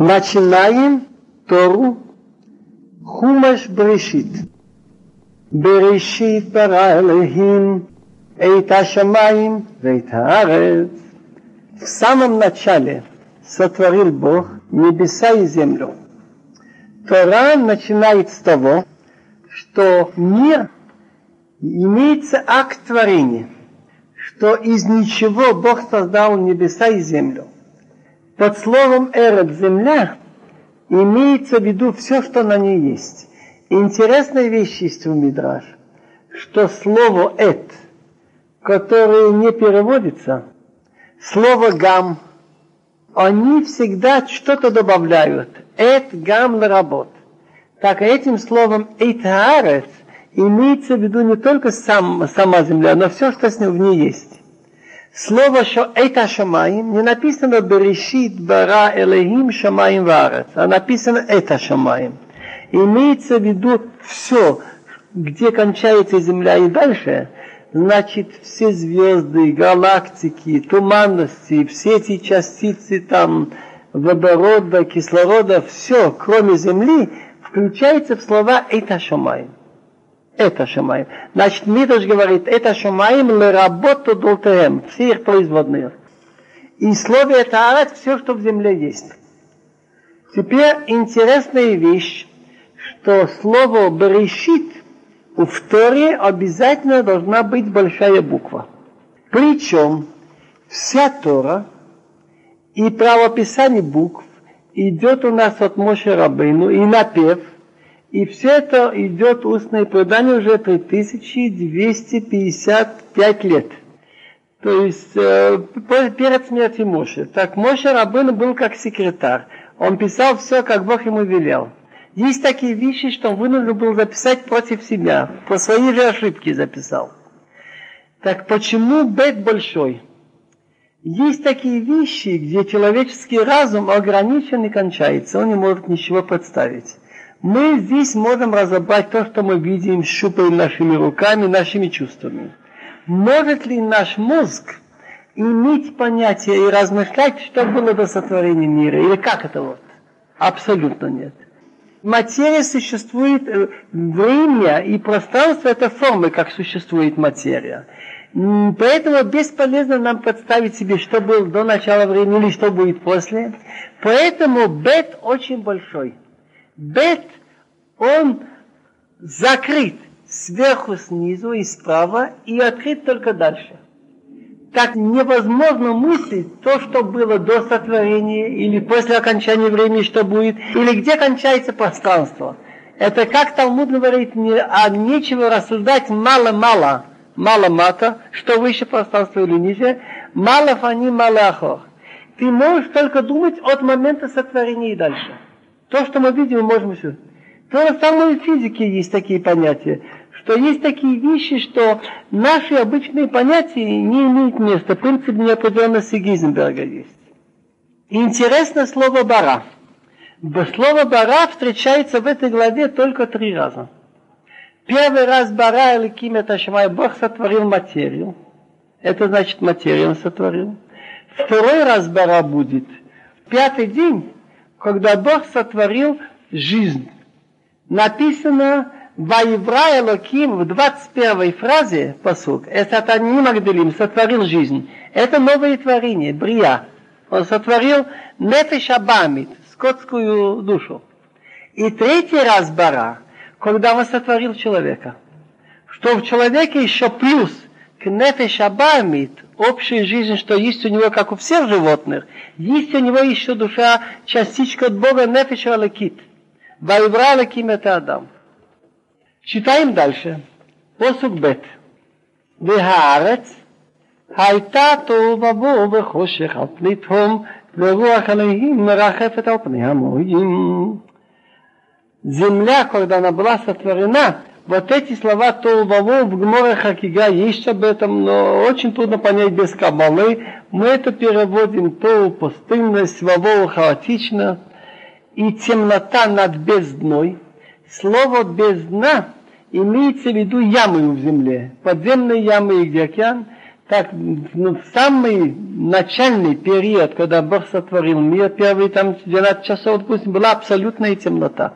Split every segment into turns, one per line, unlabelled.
Начинаем Тору Хумаш Берешит. Берешит пара Элохим, Эйта Шамаим, Эйта Арец. В самом начале сотворил Бог небеса и землю. Тора начинает с того, что мир имеется акт творения, что из ничего Бог создал небеса и землю. Под словом «эрет» – земля имеется в виду все, что на ней есть. Интересная вещь есть в Мидраш, что слово «эт», которое не переводится, слово «гам», они всегда что-то добавляют. «Эт гам работ. Так этим словом «эйтаарец» имеется в виду не только сам, сама земля, но все, что с ней в ней есть. Слово что это шамаим не написано Берешит бара элехим шамаим варец, а написано это шамаим. Имеется в виду все, где кончается земля и дальше, значит все звезды, галактики, туманности, все эти частицы там водорода, кислорода, все, кроме Земли, включается в слова «это шамаим» это Шамаем. Значит, Мидраш говорит, это Шамаем леработу долтеем, все их производные. И слове это арат все, что в земле есть. Теперь интересная вещь, что слово Берешит у Торе обязательно должна быть большая буква. Причем вся Тора и правописание букв идет у нас от Моше Рабейну и напев – и все это идет устное предание уже 3255 лет. То есть э, перед смертью Моше. Так Моше Рабын был как секретарь. Он писал все, как Бог ему велел. Есть такие вещи, что он вынужден был записать против себя. По своей же ошибке записал. Так почему бет большой? Есть такие вещи, где человеческий разум ограничен и кончается. Он не может ничего представить. Мы здесь можем разобрать то, что мы видим, щупаем нашими руками, нашими чувствами. Может ли наш мозг иметь понятие и размышлять, что было до сотворения мира, или как это вот? Абсолютно нет. Материя существует, э, время и пространство – это формы, как существует материя. Поэтому бесполезно нам представить себе, что было до начала времени или что будет после. Поэтому бет очень большой – Бет, он закрыт сверху, снизу и справа и открыт только дальше. Так невозможно мыслить то, что было до сотворения или после окончания времени, что будет, или где кончается пространство. Это как Талмуд говорит, не, а нечего рассуждать мало-мало, мало-мата, что выше пространства или ниже, мало фани, мало ахор. Ты можешь только думать от момента сотворения и дальше. То, что мы видим, можем все. То же самое в физике есть такие понятия, что есть такие вещи, что наши обычные понятия не имеют места. Принцип неопределенности Гизенберга есть. Интересно слово «бара». Слово «бара» встречается в этой главе только три раза. Первый раз «бара» или «ким» это Шамай, Бог сотворил материю. Это значит материю он сотворил. Второй раз «бара» будет. Пятый день когда Бог сотворил жизнь. Написано Ваевра Элоким в 21 фразе посук. Это не Магдалим, сотворил жизнь. Это новое творение, Брия. Он сотворил Нефеш Абамит, скотскую душу. И третий раз Бара, когда он сотворил человека. Что в человеке еще плюс к Нефеш Абамит, общая жизнь, что есть у него, как у всех животных, есть у него еще душа, частичка от Бога, нефеша алакит. Вайвра алаким это Адам. Читаем дальше. Посук бет. והארץ הייתה תוהו ובוהו וחושך על פני תהום ורוח אלוהים מרחפת על פני המורים. Земля, когда она была сотворена, вот эти слова Толваво в Гморе Хакига есть об этом, но очень трудно понять без Кабалы. Мы это переводим то пустынность, Ваво хаотично и темнота над бездной. Слово бездна имеется в виду ямы в земле, подземные ямы и океан. Так, ну, самый начальный период, когда Бог сотворил мир, первые там 12 часов, допустим, была абсолютная темнота.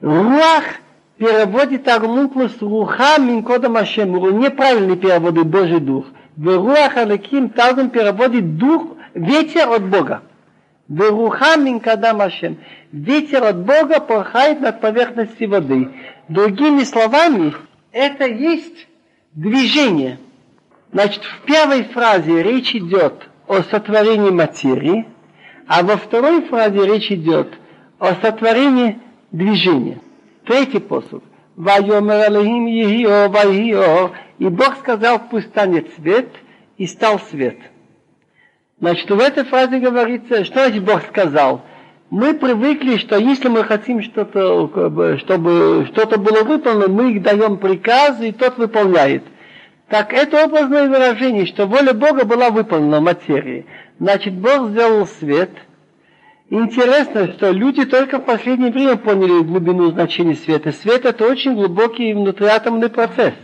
Руах переводит Армунклус Руха Минкода Машемуру. Неправильный перевод Божий Дух. В Руах Алаким Талгун переводит Дух, ветер от Бога. В Руха Минкода Машем. Ветер от Бога порхает над поверхностью воды. Другими словами, это есть движение. Значит, в первой фразе речь идет о сотворении материи, а во второй фразе речь идет о сотворении движения. Третий посуд. Вайомер Алехим Ехио. И Бог сказал, пусть станет свет, и стал свет. Значит, в этой фразе говорится, что значит Бог сказал? Мы привыкли, что если мы хотим что-то, чтобы что-то было выполнено, мы даем приказы, и тот выполняет. Так это образное выражение, что воля Бога была выполнена в материи. Значит, Бог сделал свет. Интересно, что люди только в последнее время поняли глубину значения света. Свет это очень глубокий внутриатомный процесс.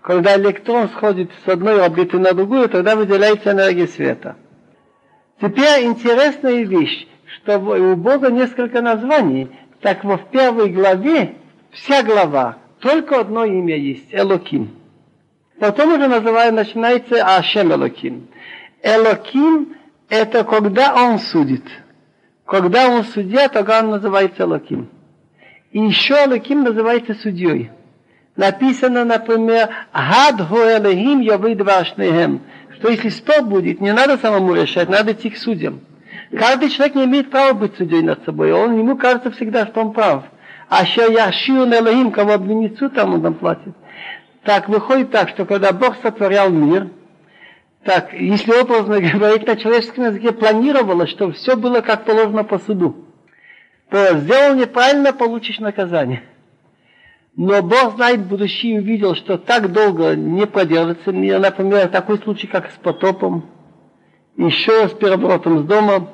Когда электрон сходит с одной орбиты на другую, тогда выделяется энергия света. Теперь интересная вещь, что у Бога несколько названий. Так во в первой главе, вся глава, только одно имя есть, Элоким. Потом уже называют, начинается Ашем Элоким. Элоким – это когда он судит. Когда он судья, тогда он называется Элоким. И еще Элоким называется судьей. Написано, например, Гад Элохим Явид Вашнехем. Что если спор будет, не надо самому решать, надо идти к судьям. Каждый человек не имеет права быть судьей над собой. Он, ему кажется всегда, что он прав. А что я шию Элохим, кого обвинит суд, там он там платит. Так выходит так, что когда Бог сотворял мир, так, если образно говорить на человеческом языке, планировалось, что все было как положено по суду, то сделал неправильно, получишь наказание. Но Бог знает будущее и увидел, что так долго не продержится мир. Например, такой случай, как с потопом, еще с переворотом с домом.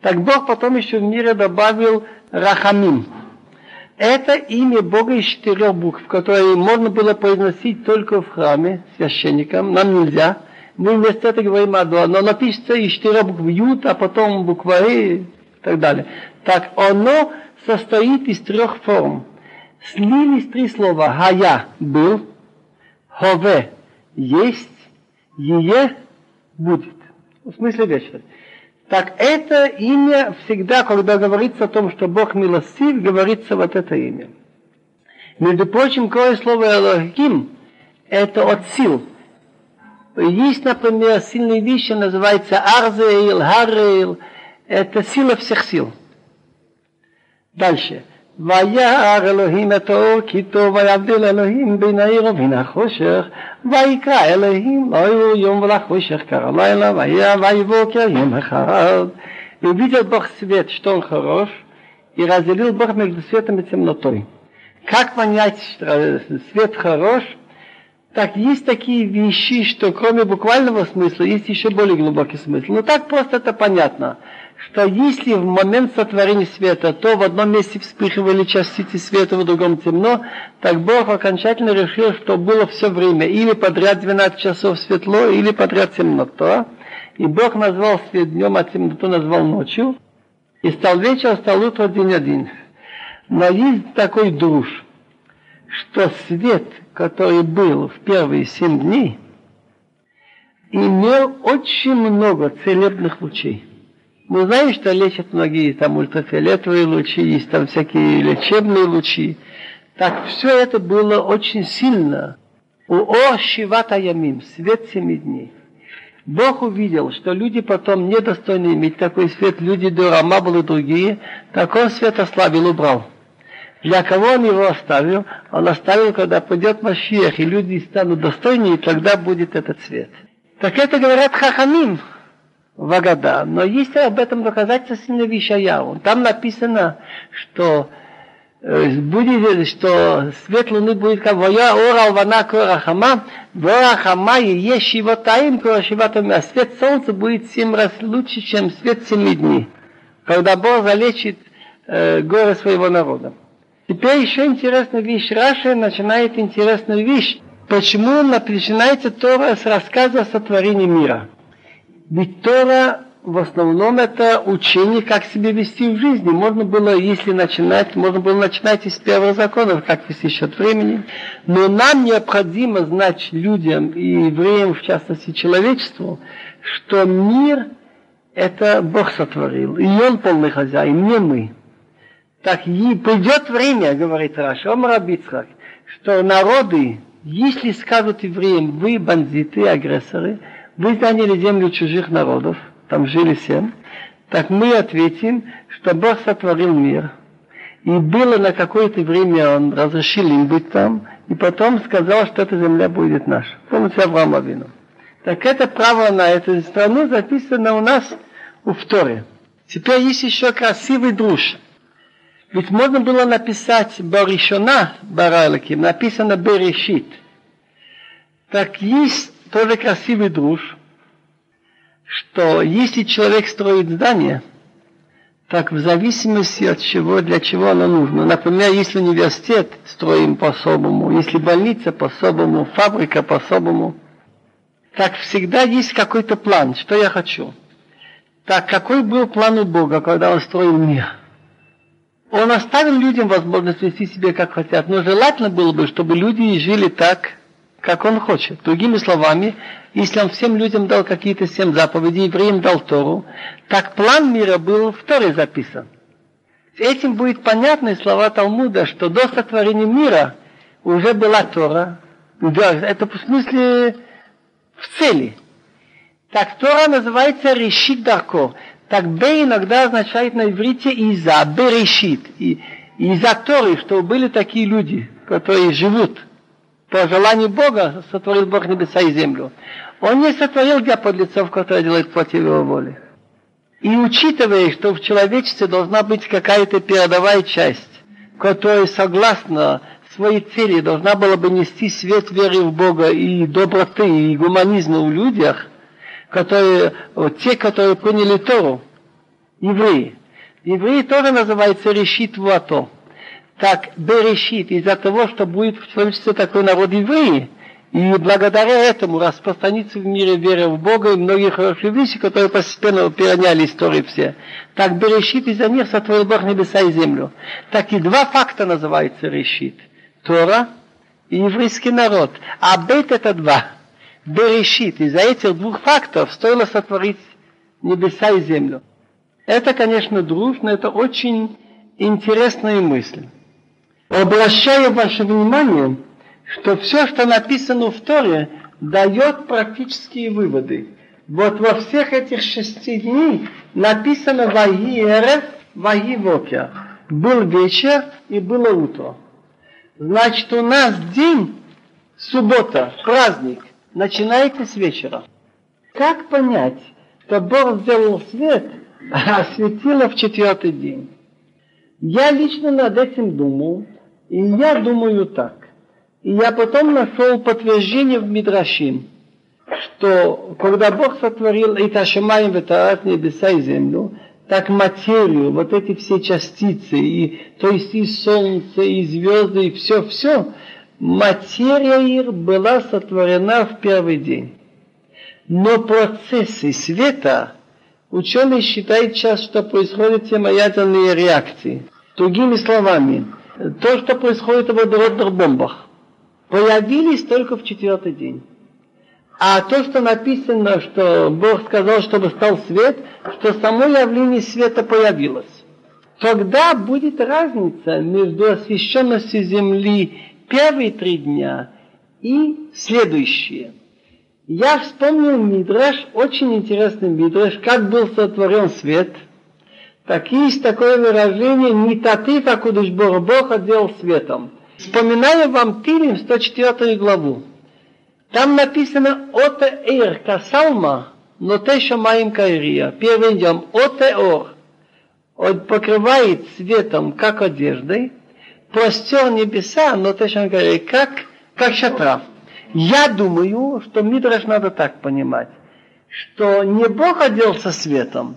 Так Бог потом еще в мире добавил Рахамим – это имя Бога из четырех букв, которые можно было произносить только в храме священникам. Нам нельзя. Мы вместо этого говорим Адуа. Но напишется из четырех букв Ют, а потом буква Э и так далее. Так, оно состоит из трех форм. Слились три слова. Хая – был, хове – есть, ее – будет. В смысле вечера. Так это имя всегда, когда говорится о том, что Бог милостив, говорится вот это имя. Между прочим, кое слово Элохим – это от сил. Есть, например, сильные вещи, называется Арзейл, Харрейл. Это сила всех сил. Дальше. וירא אלוהים את האור כי טוב ויבדיל אלוהים בין העיר ובין החושך ויקרא אלוהים לא יראו יום ולחושך קרא לילה וירא ויבוקר יום אחד и увидел Бог свет, что он хорош, и разделил Бог между светом и темнотой. Как понять, что свет хорош? так есть такие вещи, что кроме буквального смысла есть еще более глубокий смысл. Но так просто это понятно что если в момент сотворения света, то в одном месте вспыхивали частицы света, в другом темно, так Бог окончательно решил, что было все время, или подряд 12 часов светло, или подряд темнота. И Бог назвал свет днем, а темноту назвал ночью. И стал вечер, стал утро, день один. Но есть такой друж, что свет, который был в первые семь дней, имел очень много целебных лучей. Мы знаем, что лечат многие там ультрафиолетовые лучи, есть там всякие лечебные лучи. Так все это было очень сильно. У Ор Шивата Ямим, свет семи дней. Бог увидел, что люди потом недостойны иметь такой свет, люди Дурама были другие, так он свет ослабил, убрал. Для кого он его оставил? Он оставил, когда придет Машиях, и люди станут достойнее, и тогда будет этот свет. Так это говорят Хахамим. Вагада. Но есть об этом доказательство сильно Вишаяу. Там написано, что э, будет, что свет луны будет как воя ора алвана корахама, ворахама и есть шивотаим корашиватами, а свет солнца будет семь раз лучше, чем свет семи дней, когда Бог залечит э, горы своего народа. Теперь еще интересная вещь. Раша начинает интересную вещь. Почему начинается Тора с рассказа о сотворении мира? Ведь Тора в основном это учение, как себя вести в жизни. Можно было, если начинать, можно было начинать из первых законов, как вести счет времени. Но нам необходимо знать людям и евреям, в частности человечеству, что мир это Бог сотворил, и Он полный хозяин, не мы. Так и придет время, говорит Раш, Омрабицхак, что народы, если скажут евреям, вы бандиты, агрессоры, вы заняли землю чужих народов, там жили семь, так мы ответим, что Бог сотворил мир. И было на какое-то время, Он разрешил им быть там, и потом сказал, что эта земля будет наша. Помните Авраама Вину. Так это право на эту страну записано у нас у Торе. Теперь есть еще красивый друж. Ведь можно было написать Баришона Баралаким, написано Берешит. Так есть тоже красивый друж, что если человек строит здание, так в зависимости от чего, для чего оно нужно. Например, если университет строим по-особому, если больница по-особому, фабрика по-особому, так всегда есть какой-то план, что я хочу. Так какой был план у Бога, когда Он строил мир? Он оставил людям возможность вести себя как хотят, но желательно было бы, чтобы люди жили так, как он хочет. Другими словами, если он всем людям дал какие-то семь заповедей, евреям дал Тору, так план мира был в записан. Этим будет понятны слова Талмуда, что до сотворения мира уже была Тора. Да, это в смысле в цели. Так Тора называется Решит Дарко. Так Б иногда означает на иврите Иза, Берешит. И, из-за Торы, что были такие люди, которые живут по желанию Бога, сотворил Бог небеса и землю. Он не сотворил для подлецов, которые делают против его воли. И учитывая, что в человечестве должна быть какая-то передовая часть, которая согласно своей цели должна была бы нести свет веры в Бога и доброты, и гуманизма в людях – которые, вот те, которые приняли Тору, евреи. Евреи тоже называются решит вато. Так, берешит, из-за того, что будет в человечестве такой народ евреи, и благодаря этому распространится в мире вера в Бога и многие хорошие вещи, которые постепенно переняли истории все. Так Берешит из-за них сотворил Бог небеса и землю. Так и два факта называются решит. Тора и еврейский народ. А бет это два. Берешит. Из-за этих двух фактов стоило сотворить небеса и землю. Это, конечно, друг, но это очень интересная мысль. Обращаю ваше внимание, что все, что написано в Торе, дает практические выводы. Вот во всех этих шести дней написано «Ваги эрев, ваги вокер». Был вечер и было утро. Значит, у нас день, суббота, праздник начинается с вечера. Как понять, что Бог сделал свет, а осветило в четвертый день? Я лично над этим думал, и я думаю так. И я потом нашел подтверждение в Мидрашим, что когда Бог сотворил и Ташимаем, Ветарат, небеса и землю, так материю, вот эти все частицы, и, то есть и солнце, и звезды, и все-все, материя их была сотворена в первый день. Но процессы света ученые считают сейчас, что происходят термоядерные реакции. Другими словами, то, что происходит в водородных бомбах, появились только в четвертый день. А то, что написано, что Бог сказал, чтобы стал свет, что само явление света появилось. Тогда будет разница между освещенностью Земли первые три дня и следующие. Я вспомнил Мидраш, очень интересный Мидраш, как был сотворен свет. Так есть такое выражение «Не таты, как Бог, Бог отделал светом». Вспоминаю вам Тилим, 104 главу. Там написано «Оте эйр касалма, но те шамаим кайрия». Первым идем «Оте ор». Он покрывает светом, как одеждой, простер небеса, но ты что говорит, как, как шатрав. Я думаю, что Мидраш надо так понимать, что не Бог оделся светом,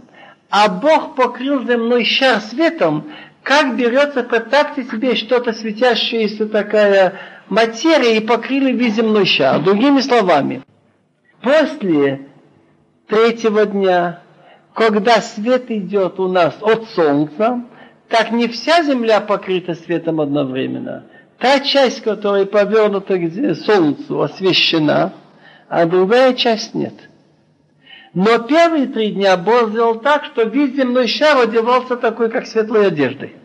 а Бог покрыл земной шар светом, как берется, представьте себе что-то светящееся такая материи и покрыли весь земной шар. Другими словами, после третьего дня, когда свет идет у нас от солнца, так не вся земля покрыта светом одновременно. Та часть, которая повернута к солнцу, освещена, а другая часть нет. Но первые три дня Бог сделал так, что весь земной шар одевался такой, как светлой одеждой.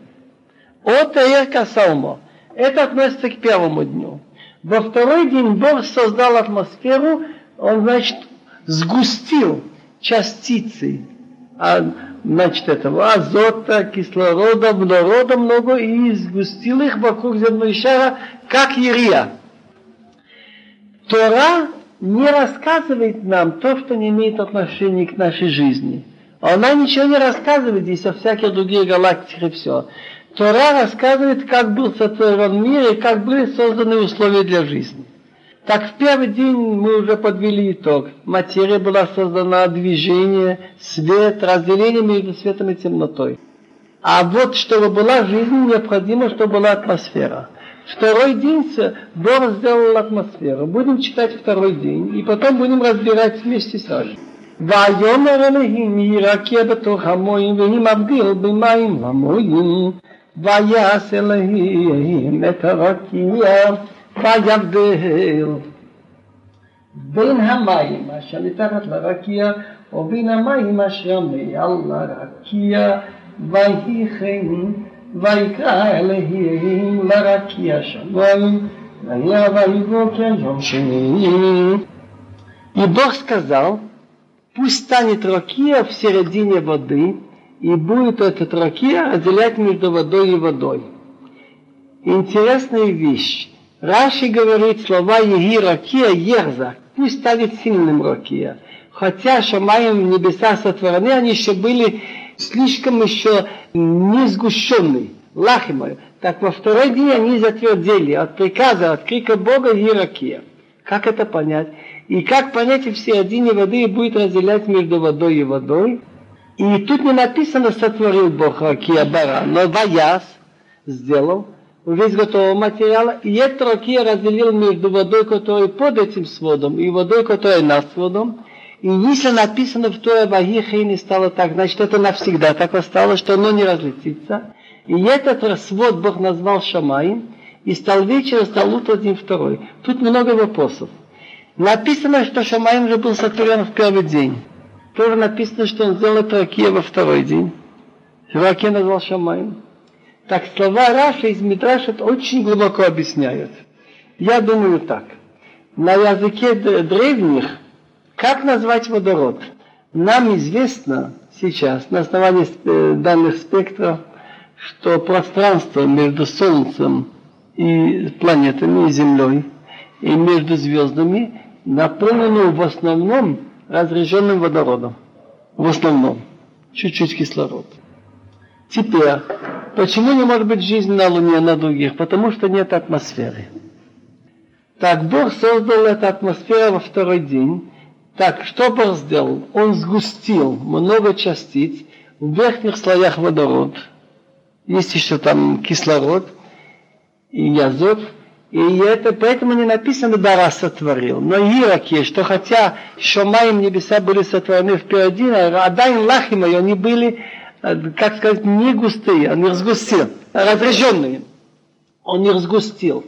От Эрка Салмо. Это относится к первому дню. Во второй день Бог создал атмосферу, он, значит, сгустил частицы, а, значит, этого азота, кислорода, водорода много и сгустил их вокруг земного шара, как ерия. Тора не рассказывает нам то, что не имеет отношения к нашей жизни. Она ничего не рассказывает здесь о всяких других галактиках и все. Тора рассказывает, как был сотворен мир и как были созданы условия для жизни. Так в первый день мы уже подвели итог. Материя была создана, движение, свет, разделение между светом и темнотой. А вот чтобы была жизнь, необходимо, чтобы была атмосфера. Второй день Бог сделал атмосферу. Будем читать второй день, и потом будем разбирать вместе с вами. ויאמר אלוהים ירקיע בתוך המוים והיא מבדיל במים למוים ויעש אלוהים את הרקיע ויבדל בין המים אשר מתחת לרקיע ובין המים אשר מעל לרקיע ויהי כן ויקרא אלוהים לרקיע שמיים, והיה ויבוקר יום שני. И Бог сказал, пусть станет ракия в середине воды, и будет этот ракия разделять между водой и водой. Интересная вещь. Раши говорит слова Еги ракия ерза, пусть станет сильным ракия. Хотя Шамаем небеса сотворены, они еще были слишком еще не сгущенный, лахимой. Так во второй день они затвердели от приказа, от крика Бога Иракия. Как это понять? И как понять, все одни воды будет разделять между водой и водой? И тут не написано, сотворил Бог Ракия Бара, но Ваяс сделал, весь готового материала, и это Ракия разделил между водой, которая под этим сводом, и водой, которая над сводом, и если написано в Торе Вагиха и не стало так, значит это навсегда так осталось, что оно не разлетится. И этот расвод Бог назвал Шамаем, и стал вечер, стал утро, день второй. Тут много вопросов. Написано, что Шамаем же был сотворен в первый день. Тоже написано, что он сделал это во второй день. Ракия назвал Шамаем. Так слова Раша из Мидрашет очень глубоко объясняют. Я думаю так. На языке древних как назвать водород? Нам известно сейчас на основании э, данных спектра, что пространство между Солнцем и планетами, и Землей, и между звездами наполнено в основном разряженным водородом. В основном. Чуть-чуть кислород. Теперь, почему не может быть жизнь на Луне, на других? Потому что нет атмосферы. Так Бог создал эту атмосферу во второй день, так, что Бог сделал? Он сгустил много частиц в верхних слоях водород. Есть еще там кислород и азот. И это поэтому не написано «дара сотворил». Но Ираки, что хотя Шомаем небеса были сотворены в первый день, а Адайн Лахимой, они были, как сказать, не густые, он не разгустил, разряженные. Он не разгустил.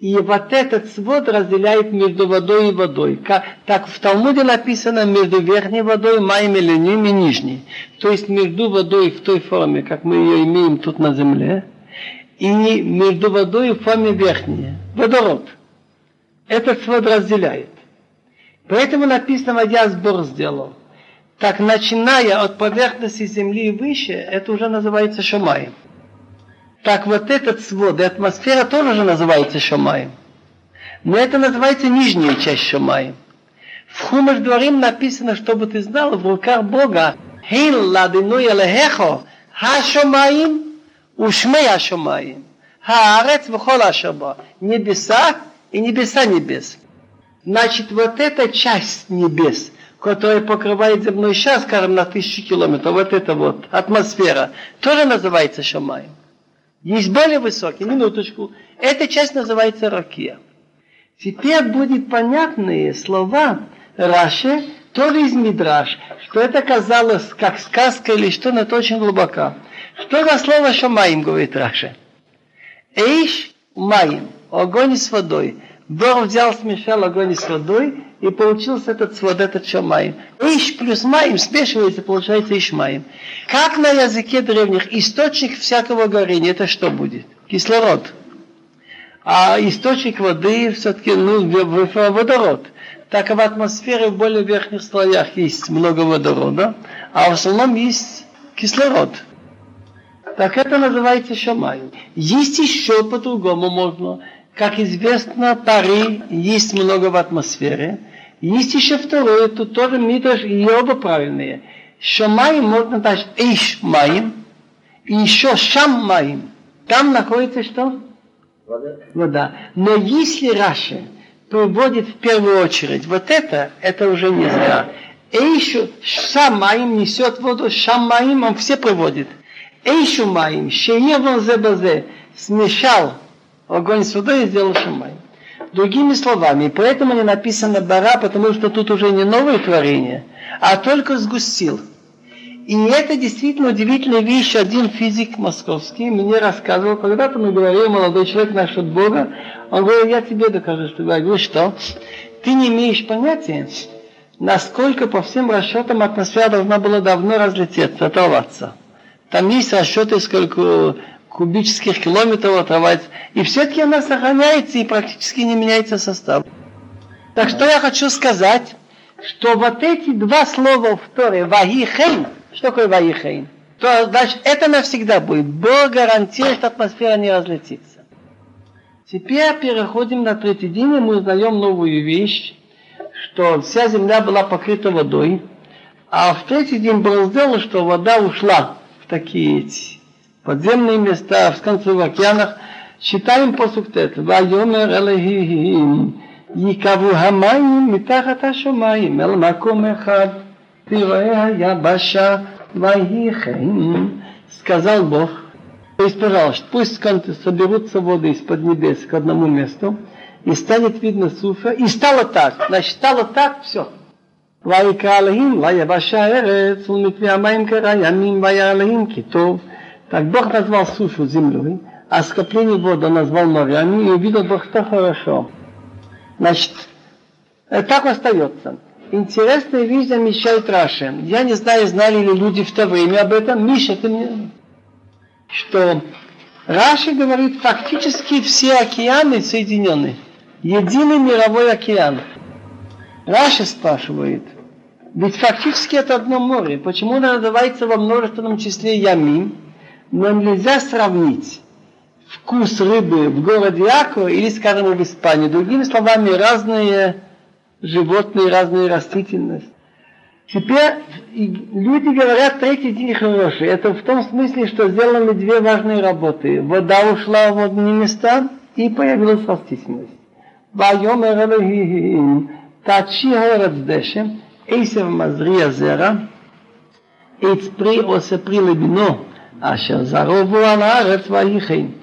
И вот этот свод разделяет между водой и водой. Как, так в Талмуде написано между верхней водой, маем или ним и нижней. То есть между водой в той форме, как мы ее имеем тут на земле, и между водой в форме верхней. Водород. Этот свод разделяет. Поэтому написано, я сбор сделал. Так, начиная от поверхности земли и выше, это уже называется шамаем. Так вот этот свод и атмосфера тоже же называется Шамаем. Но это называется нижняя часть Шамаем. В Хумаш Дворим написано, чтобы ты знал, в руках Бога, Хин ладину елехехо, ха-шамаим, ушмей ха-шамаим, ха-арец вхол ашаба, небеса и небеса небес. Значит, вот эта часть небес, которая покрывает земной шар, скажем, на тысячи километров, вот эта вот атмосфера, тоже называется Шамаем. Есть более высокие, минуточку. Эта часть называется ракия. Теперь будет понятные слова Раши, тоже из Мидраш, что это казалось как сказка или что, но это очень глубоко. Что за слово Шамаим, говорит Раши? Эйш Маим, огонь с водой. Бог взял, смешал огонь с водой, и получился этот вот этот шамаим. Иш плюс маим смешивается, получается ишмаим. Как на языке древних источник всякого горения, это что будет? Кислород. А источник воды все-таки ну, водород. Так в атмосфере в более верхних слоях есть много водорода, а в основном есть кислород. Так это называется шамай. Есть еще по-другому можно. Как известно, пары есть много в атмосфере. Есть еще второе, тут тоже мидраш, и оба правильные. Шамаим можно дать эйш маим, и еще шам маим. Там находится что? Вода. Вода. Но если Раши приводит в первую очередь вот это, это уже не зря. Эйшу шамаим несет воду, шамаим он все приводит. Эйшу маим, шеевон вон смешал огонь с водой и сделал шамай. Другими словами, поэтому не написано бара, потому что тут уже не новое творение, а только сгустил. И это действительно удивительная вещь. Один физик московский мне рассказывал, когда-то мы говорили, молодой человек наш от Бога, он говорит, я тебе докажу, что я говорю, что ты не имеешь понятия, насколько по всем расчетам атмосфера должна была давно разлететься, оторваться. Там есть расчеты, сколько кубических километров отрывается. И все-таки она сохраняется и практически не меняется состав. Так что я хочу сказать, что вот эти два слова в Торе, вахихейн, что такое вахихейн? То, значит, это навсегда будет. Бог гарантирует, что атмосфера не разлетится. Теперь переходим на третий день, и мы узнаем новую вещь, что вся земля была покрыта водой, а в третий день было сделано, что вода ушла в такие эти подземные места, в конце океанах, читаем посук тет. ויאמר אלוהים ייקבו המים מתחת השמיים אל מקום אחד תראה היבשה ויהי כן. Сказал Бог, то есть, пожалуйста, пусть соберутся воды из-под небес к одному месту, и станет видно суфа. И стало так. Значит, стало так, все. ויקרא אלוהים ליבשה ארץ ולמתווה המים קרא ימים וירא אלוהים כי טוב так Бог назвал сушу землей, а скопление воды назвал морями, и увидел Бог, что хорошо. Значит, э, так остается. Интересная вещь замечает Раши. Я не знаю, знали ли люди в то время об этом. Миша, ты мне... Что Раши говорит, фактически все океаны соединены. Единый мировой океан. Раши спрашивает, ведь фактически это одно море. Почему оно называется во множественном числе Ямим? но нельзя сравнить вкус рыбы в городе Яко или, скажем, в Испании. Другими словами, разные животные, разные растительность. Теперь люди говорят, третий день хороший. Это в том смысле, что сделаны две важные работы. Вода ушла в одни места и появилась растительность. ויאמר אלוהים, תעשי הארץ דשא, עשב מזריע זרע, עץ פרי עושה פרי לבינו, Ашер зарову аларец ваихейн.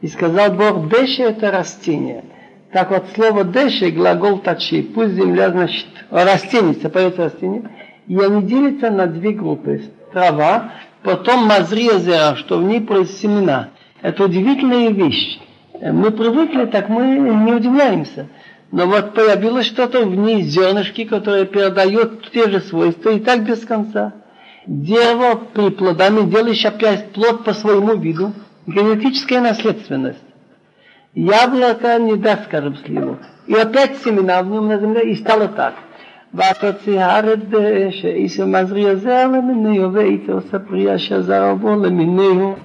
И сказал Бог, деше это растение. Так вот, слово деше, глагол тачи, пусть земля, значит, растение, поется растение, и они делятся на две группы. Трава, потом мазрезера, что в ней семена. Это удивительная вещь. Мы привыкли, так мы не удивляемся. Но вот появилось что-то в ней, зернышки, которые передают те же свойства, и так без конца дерево при плодами делаешь опять плод по своему виду, генетическая наследственность. Яблоко не даст, скажем, сливу. И опять семена в нем на земле, и стало так. ותוציא הארץ דשא, איסו מזריע זרע למיניהו, ואיתו ספריה שזר עבור למיניהו.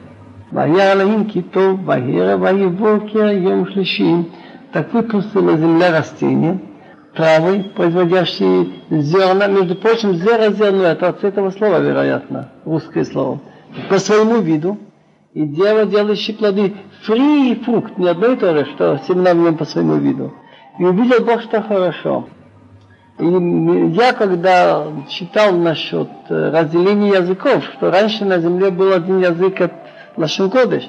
והיה אלוהים כי טוב, ויהי ערב ויהי בוקר יום שלישי. Так выпустила земля растения, травы, производящие зерна. Между прочим, зера зерно, это от этого слова, вероятно, русское слово. По своему виду. И дерево, делающее плоды, фри и фрукт, не одно и то же, что семена в нем по своему виду. И увидел Бог, что хорошо. И я, когда читал насчет э, разделения языков, что раньше на земле был один язык от Лашенкодыш,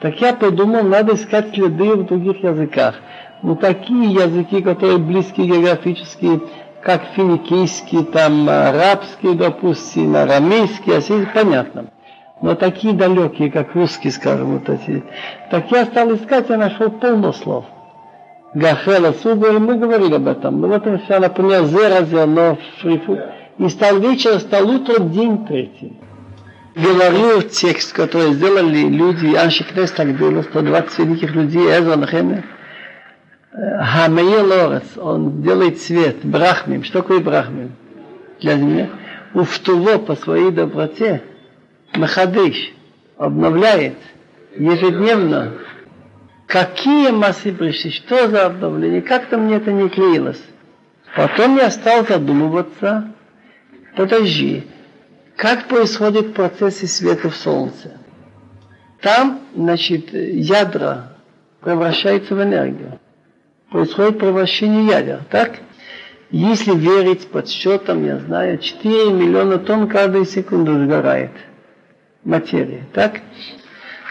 Так я подумал, надо искать следы в других языках. Ну, такие языки, которые близкие географически, как финикийский, там, арабский, допустим, арамейский, а понятно. Но такие далекие, как русский, скажем, вот эти. Так я стал искать, я нашел полно слов. Гахела, Субер, мы говорили об этом. Ну вот все, например, Зеразя, но Фрифу. И стал вечер, стал утром, день третий. Говорил текст, который сделали люди, Анши Кнес так делал, 120 великих людей, Эзра Нахеме. Хамеир Лорес, он делает свет, брахмим. Что такое брахмим? Для меня. Уфтуво по своей доброте, Махадыш, обновляет ежедневно какие массы пришли, что за обновление, как-то мне это не клеилось. Потом я стал задумываться, подожди, как происходит процесс света в Солнце? Там, значит, ядра превращаются в энергию. Происходит превращение ядер, так? Если верить подсчетам, я знаю, 4 миллиона тонн каждую секунду сгорает материи, так?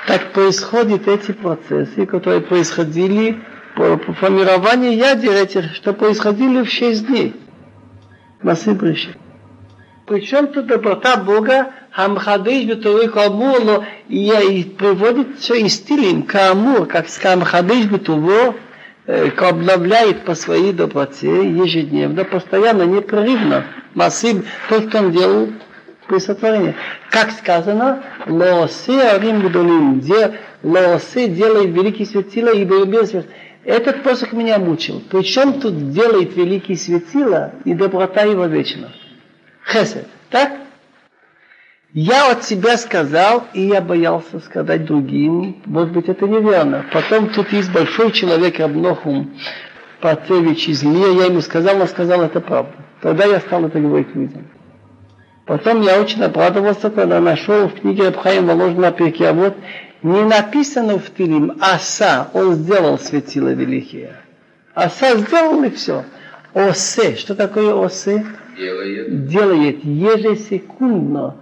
Так происходят эти процессы, которые происходили по, по формированию ядер этих, что происходили в 6 дней. Пришли. Причем тут доброта Бога, Хамхадыш Бетуры Камур, и, и приводит все и стилем Камур, как с Хамхадыш Бетуво, э, обновляет по своей доброте ежедневно, постоянно, непрерывно. Масым, то, что он делал, при сотворении. Как сказано, лоосе арим гдолим, где лоосе делает великий светила и без Этот посох меня мучил. Причем тут делает великий светила и доброта его вечна. Хесед. Так? Я от себя сказал, и я боялся сказать другим. Может быть, это неверно. Потом тут есть большой человек, Рабнохум Пацевич из мира. Я ему сказал, он сказал, это правда. Тогда я стал это говорить людям. Потом я очень обрадовался, когда нашел в книге Абхаим Воложена Перке, а вот не написано в Тилим Аса, он сделал светило великие. Аса сделал и все. Осе, что такое осе? Делает. Делает ежесекундно.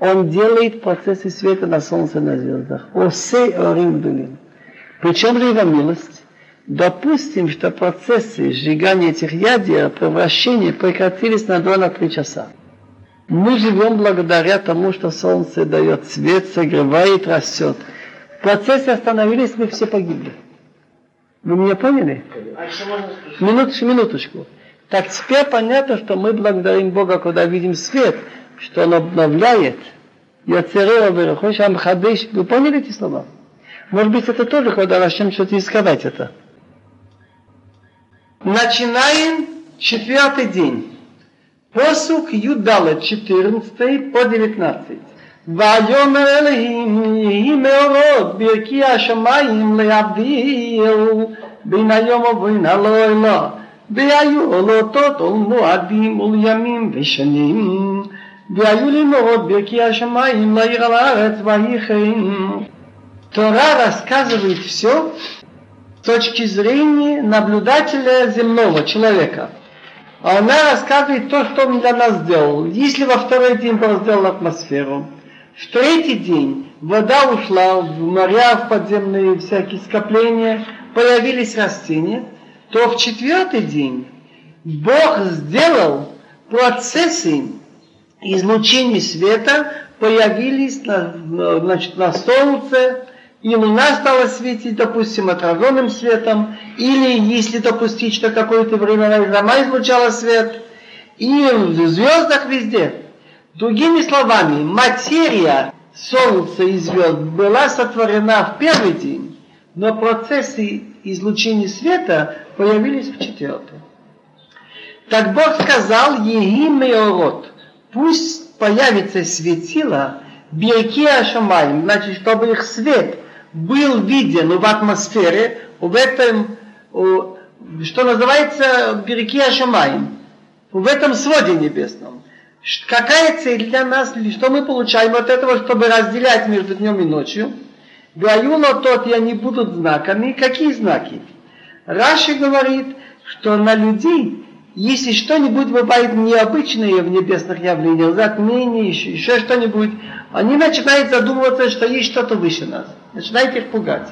Он делает процессы света на солнце, на звездах. Осе орим дулим. Причем же его милость. Допустим, что процессы сжигания этих ядер, превращения прекратились на 2-3 часа. Мы живем благодаря тому, что солнце дает свет, согревает, растет. В процессе остановились, мы все погибли. Вы меня поняли? Минуточку, минуточку. Так теперь понятно, что мы благодарим Бога, когда видим свет, что Он обновляет. Вы поняли эти слова? Может быть, это тоже, когда начнем что-то искать это. Начинаем четвертый день. Посук Юдалет 14 по 19. ויאמר אלוהים יהי מאורות ברכי השמיים להבדיל בין היום ובין הלילה והיו לאותות ולמועדים ולימים ושנים והיו למאורות ברכי השמיים לעיר על הארץ ויהי כן. Тора рассказывает все с точки зрения наблюдателя земного человека – а она рассказывает то, что он для нас сделал. Если во второй день он сделал атмосферу, в третий день вода ушла в моря, в подземные всякие скопления, появились растения, то в четвертый день Бог сделал процессы излучения света, появились на, значит, на солнце, и луна стала светить, допустим, отраженным светом, или если допустить, что какое-то время сама излучала свет, и в звездах везде. Другими словами, материя Солнца и звезд была сотворена в первый день, но процессы излучения света появились в четвертый. Так Бог сказал, Егим Меорот, пусть появится светило, Бирки Ашамай, значит, чтобы их свет был виден в атмосфере, в этом, что называется, береги Ашамаем, в этом своде небесном. Какая цель для нас, что мы получаем от этого, чтобы разделять между днем и ночью? Гаюла тот и они будут знаками. Какие знаки? Раши говорит, что на людей если что-нибудь бывает необычное в небесных явлениях, затмение, еще, еще что-нибудь, они начинают задумываться, что есть что-то выше нас. Начинают их пугать.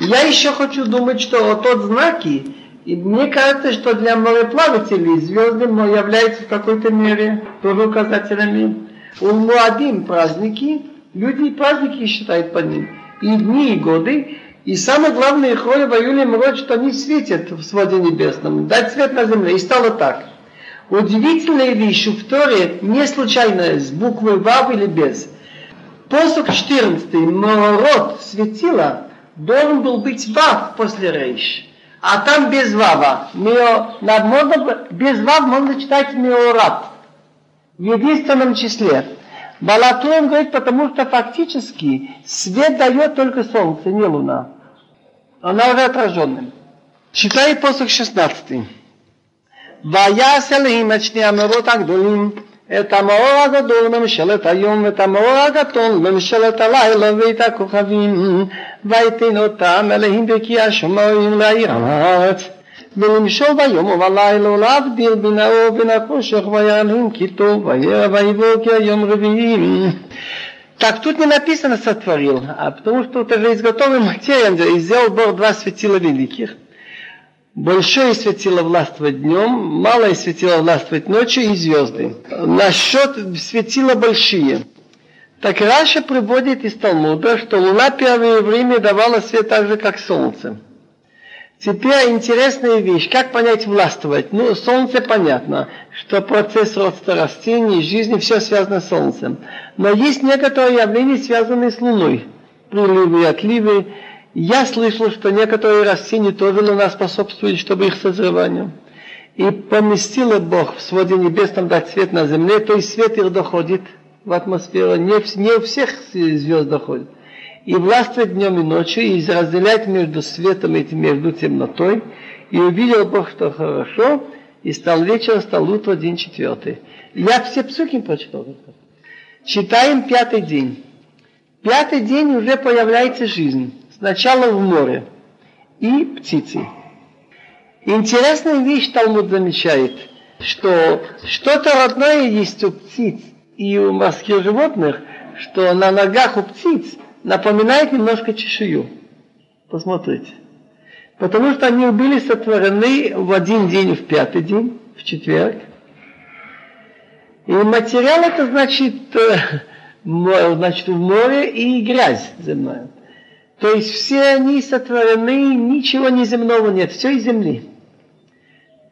Я еще хочу думать, что тот знаки, и мне кажется, что для мореплавателей звезды являются в какой-то мере тоже указателями. У Муадим праздники, люди праздники считают по ним. И дни, и годы. И самое главное, в июле Мрод, что они светят в своде небесном, дать свет на земле. И стало так. Удивительная вещь в Торе, не случайно, с буквы Вав или без. Посук 14, Мород светила, должен был быть Вав после Рейш. А там без Вава. Мио, можно, без Вав можно читать Миорат. В единственном числе. Балатон говорит, потому что фактически свет дает только солнце, не луна. Она уже отраженным. Читай посох 16. ויעש אלוהים את שני המאורות הגדולים, את המאור הגדול בממשלת היום ואת המאור הגדול בממשלת הלילה ואת הכוכבים, ויתן אותם אלוהים בקי השמיים לעיר הארץ. ולמשול ביום ובלילה ולהבדיל בין האור ובין החושך ויעלם כי טוב וירא ויבוקר יום רביעי. Так, тут не написано сотворил, а потому что это же из готовой материи, и сделал Бог два светила великих. Большое светило властвовать днем, малое светило властвовать ночью и звезды. Насчет светила большие. Так Раша приводит из Талмуда, что Луна первое время давала свет так же, как Солнце. Теперь интересная вещь, как понять властвовать? Ну, солнце понятно, что процесс роста растений, жизни, все связано с солнцем. Но есть некоторые явления, связанные с луной. Приливы и отливы. Я слышал, что некоторые растения тоже луна способствует, чтобы их созреванию. И поместила Бог в своде небесном дать свет на земле, то есть свет их доходит в атмосферу. Не, не у всех звезд доходит и властвовать днем и ночью, и разделять между светом и между темнотой. И увидел Бог, что хорошо, и стал вечер, стал утро, день четвертый. Я все псуки прочитал. Читаем пятый день. Пятый день уже появляется жизнь. Сначала в море и птицы. Интересная вещь Талмуд замечает, что что-то родное есть у птиц и у морских животных, что на ногах у птиц напоминает немножко чешую. Посмотрите. Потому что они были сотворены в один день, в пятый день, в четверг. И материал это значит, э, значит в море и грязь земная. То есть все они сотворены, ничего не земного нет, все из земли.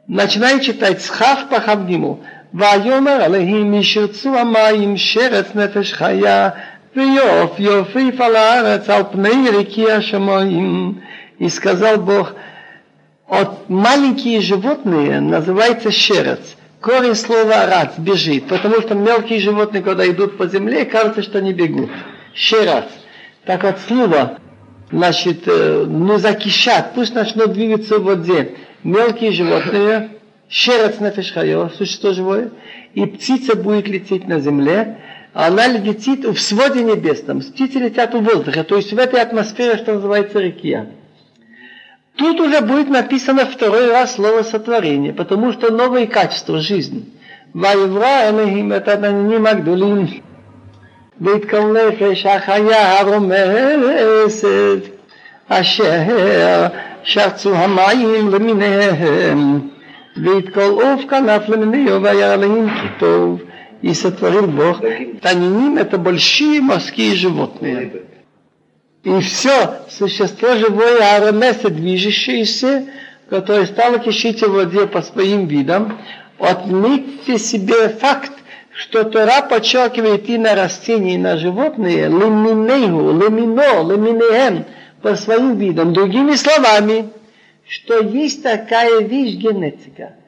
Начинаю читать схав по Хавдиму. ויאמר עליהם ישרצו המים שרץ נפש חיה ויוף יופיף על הארץ על פני реки השמיים. И сказал Бог, от маленькие животные называется щерец. Корень слова рад, бежит, потому что мелкие животные, когда идут по земле, кажется, что они бегут. Щерец. Так вот слово, значит, ну закишат, пусть начнут двигаться в воде. Мелкие животные, щерец нефешхайо, существо живое, и птица будет лететь на земле, она летит в своде небесном. Птицы летят в воздухе, то есть в этой атмосфере, что называется рекия. Тут уже будет написано второй раз слово сотворение, потому что новые качества жизни. ויברא אלוהים את התננים הגדולים ויתקום נפש החיה הרומסת אשר שרצו המים למיניהם ויתקול עוף כנף למיניהו והיה אלוהים כי טוב и сотворил Бог. Таниним – это большие морские животные. И все существо живое, арамеса, движущееся, которое стало кишить в воде по своим видам, отметьте себе факт, что Тора подчеркивает и на растения, и на животные, леминейгу, лемино, леминеем, по своим видам. Другими словами, что есть такая вещь генетика –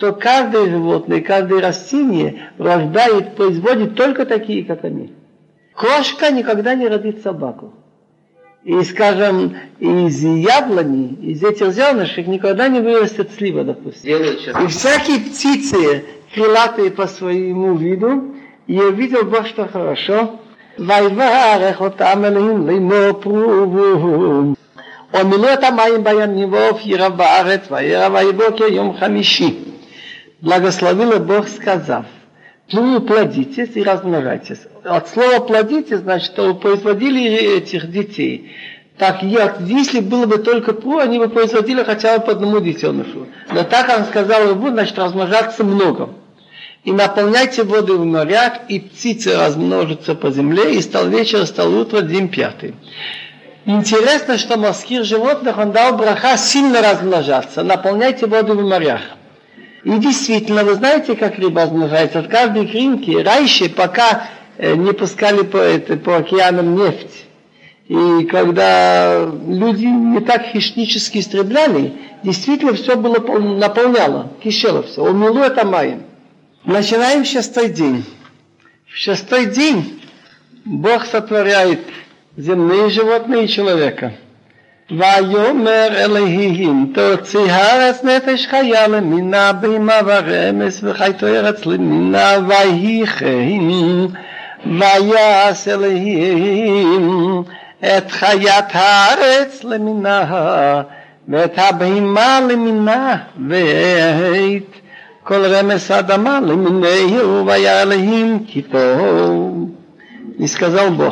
что каждое животное, каждое растение рождает, производит только такие, как они. Кошка никогда не родит собаку. И, скажем, из яблони, из этих зернышек никогда не вырастет слива, допустим. И всякие птицы, крылатые по своему виду, я увидел Бог, что хорошо. ויברך אותם אלוהים לאמור פרובו. ומילאו את המים בימים ואוף ירב בארץ וירא ויבוקר יום חמישי. благословила Бог, сказав, ну, плодитесь и размножайтесь. От слова плодитесь, значит, что вы производили этих детей. Так, если было бы только про, они бы производили хотя бы по одному детенышу. Но так он сказал, вы, значит, размножаться много. И наполняйте воды в морях, и птицы размножатся по земле, и стал вечер, стал утро, день пятый. Интересно, что морских животных он дал браха сильно размножаться. Наполняйте воды в морях. И действительно, вы знаете, как рыба размножается? От каждой кринки раньше, пока э, не пускали по, это, по океанам нефть. И когда люди не так хищнически истребляли, действительно все было наполняло, кишело все. Умилу это маем. Начинаем шестой день. В шестой день Бог сотворяет земные животные и человека. ויאמר אלוהים תוציא הארץ נפש חיה למינה בימה ורמס וחייתו ארץ למינה ויהי חיים ויעש אלוהים את חיית הארץ למינה ואת הבהימה למינה ואת כל רמס אדמה למיניהו ויהי אלוהים כי פה נסכזל בו.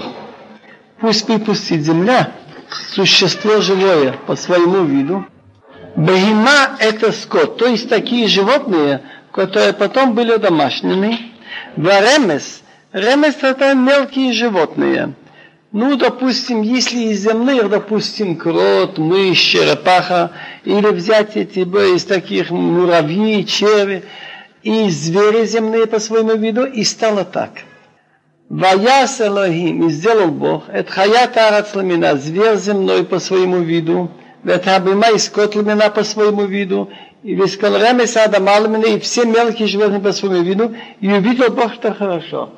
פוס פי פוסית זמנה. Существо живое по своему виду. Бахима – это скот, то есть такие животные, которые потом были домашними. Варемес – ремес – это мелкие животные. Ну, допустим, если из земных, допустим, крот, мышь, черепаха, или взять эти из таких муравьи, черви, и звери земные по своему виду, и стало так – Ваяс Элохим, и сделал Бог, это хаят арац ламина, зверь земной по своему виду, это абима и скот ламина по своему виду, и весь колрем и сада малмина, и все мелкие животные по своему виду, и увидел Бог, что хорошо.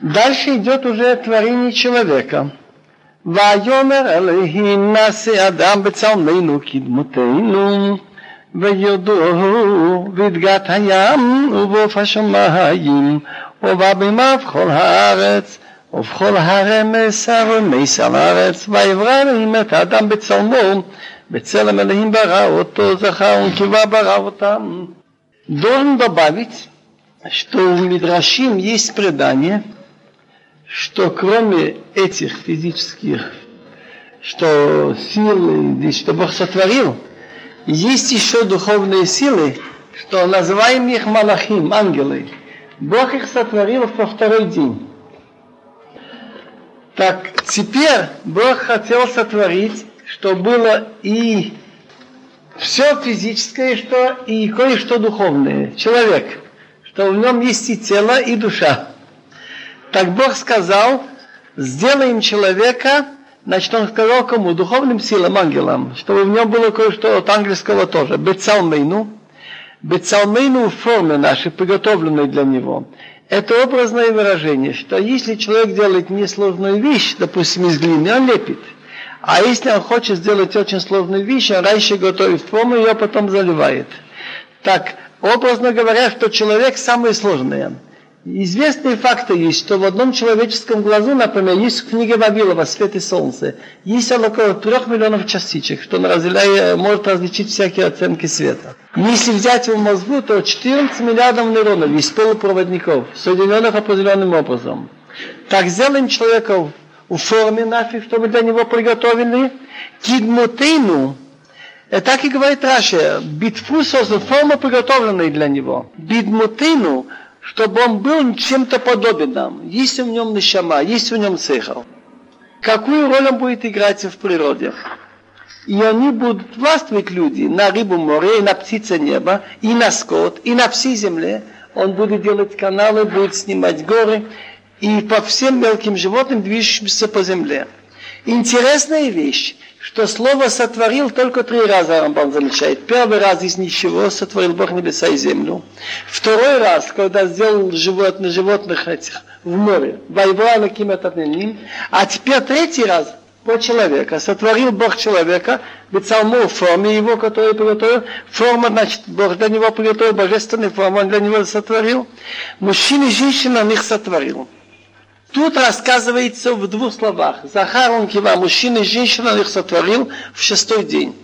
Дальше идет уже творение человека. ויאמר אלוהים נעשה אדם בצלמנו כדמותנו ויודו בדגת הים ובעוף השמיים ובבימיו כל הארץ, ובכל הרמס הרמס על הארץ, ויברא אלוהים את האדם בצלמו, בצלם אלוהים ברא אותו, זכר ונקבה ברא אותם. Должен добавить, что в Мидрашим есть предание, что кроме этих физических, что силы, что Бог сотворил, есть еще духовные силы, что называем их малахим, ангелы. Бог их сотворил во второй день. Так теперь Бог хотел сотворить, что было и все физическое, что и кое-что духовное. Человек, что в нем есть и тело, и душа. Так Бог сказал, сделаем человека, значит он сказал кому? Духовным силам, ангелам, чтобы в нем было кое-что от ангельского тоже. Бецалмейну, Бецалмейну в форме нашей, приготовленной для него. Это образное выражение, что если человек делает несложную вещь, допустим, из глины, он лепит. А если он хочет сделать очень сложную вещь, он раньше готовит форму, ее потом заливает. Так, образно говоря, что человек самое сложное – Известные факты есть, что в одном человеческом глазу, например, есть в книге Вавилова «Свет и солнце», есть около трех миллионов частичек, что он разделяет, может различить всякие оценки света. Если взять его мозгу, то 14 миллиардов нейронов есть полупроводников, соединенных определенным образом. Так сделаем человека в форме нашей, чтобы для него приготовили, кидмутейну, так и говорит Раша, битфу создан, форма приготовленная для него. Бидмутейну, чтобы он был чем-то подобен нам. Есть в нем нишама, есть в нем цехал. Какую роль он будет играть в природе? И они будут властвовать люди на рыбу море, и на птице неба, и на скот, и на всей земле. Он будет делать каналы, будет снимать горы, и по всем мелким животным, движущимся по земле. Интересная вещь что слово сотворил только три раза, Рамбам замечает. Первый раз из ничего сотворил Бог небеса и землю. Второй раз, когда сделал животных, животных этих в море. Вайвуа ним. А теперь третий раз по человека. Сотворил Бог человека, бецалму в форме его, который приготовил. Форма, значит, Бог для него приготовил, божественную форму он для него сотворил. Мужчина и женщина них сотворил. Тут рассказывается в двух словах. Захар он кива, мужчина и женщина их сотворил в шестой день.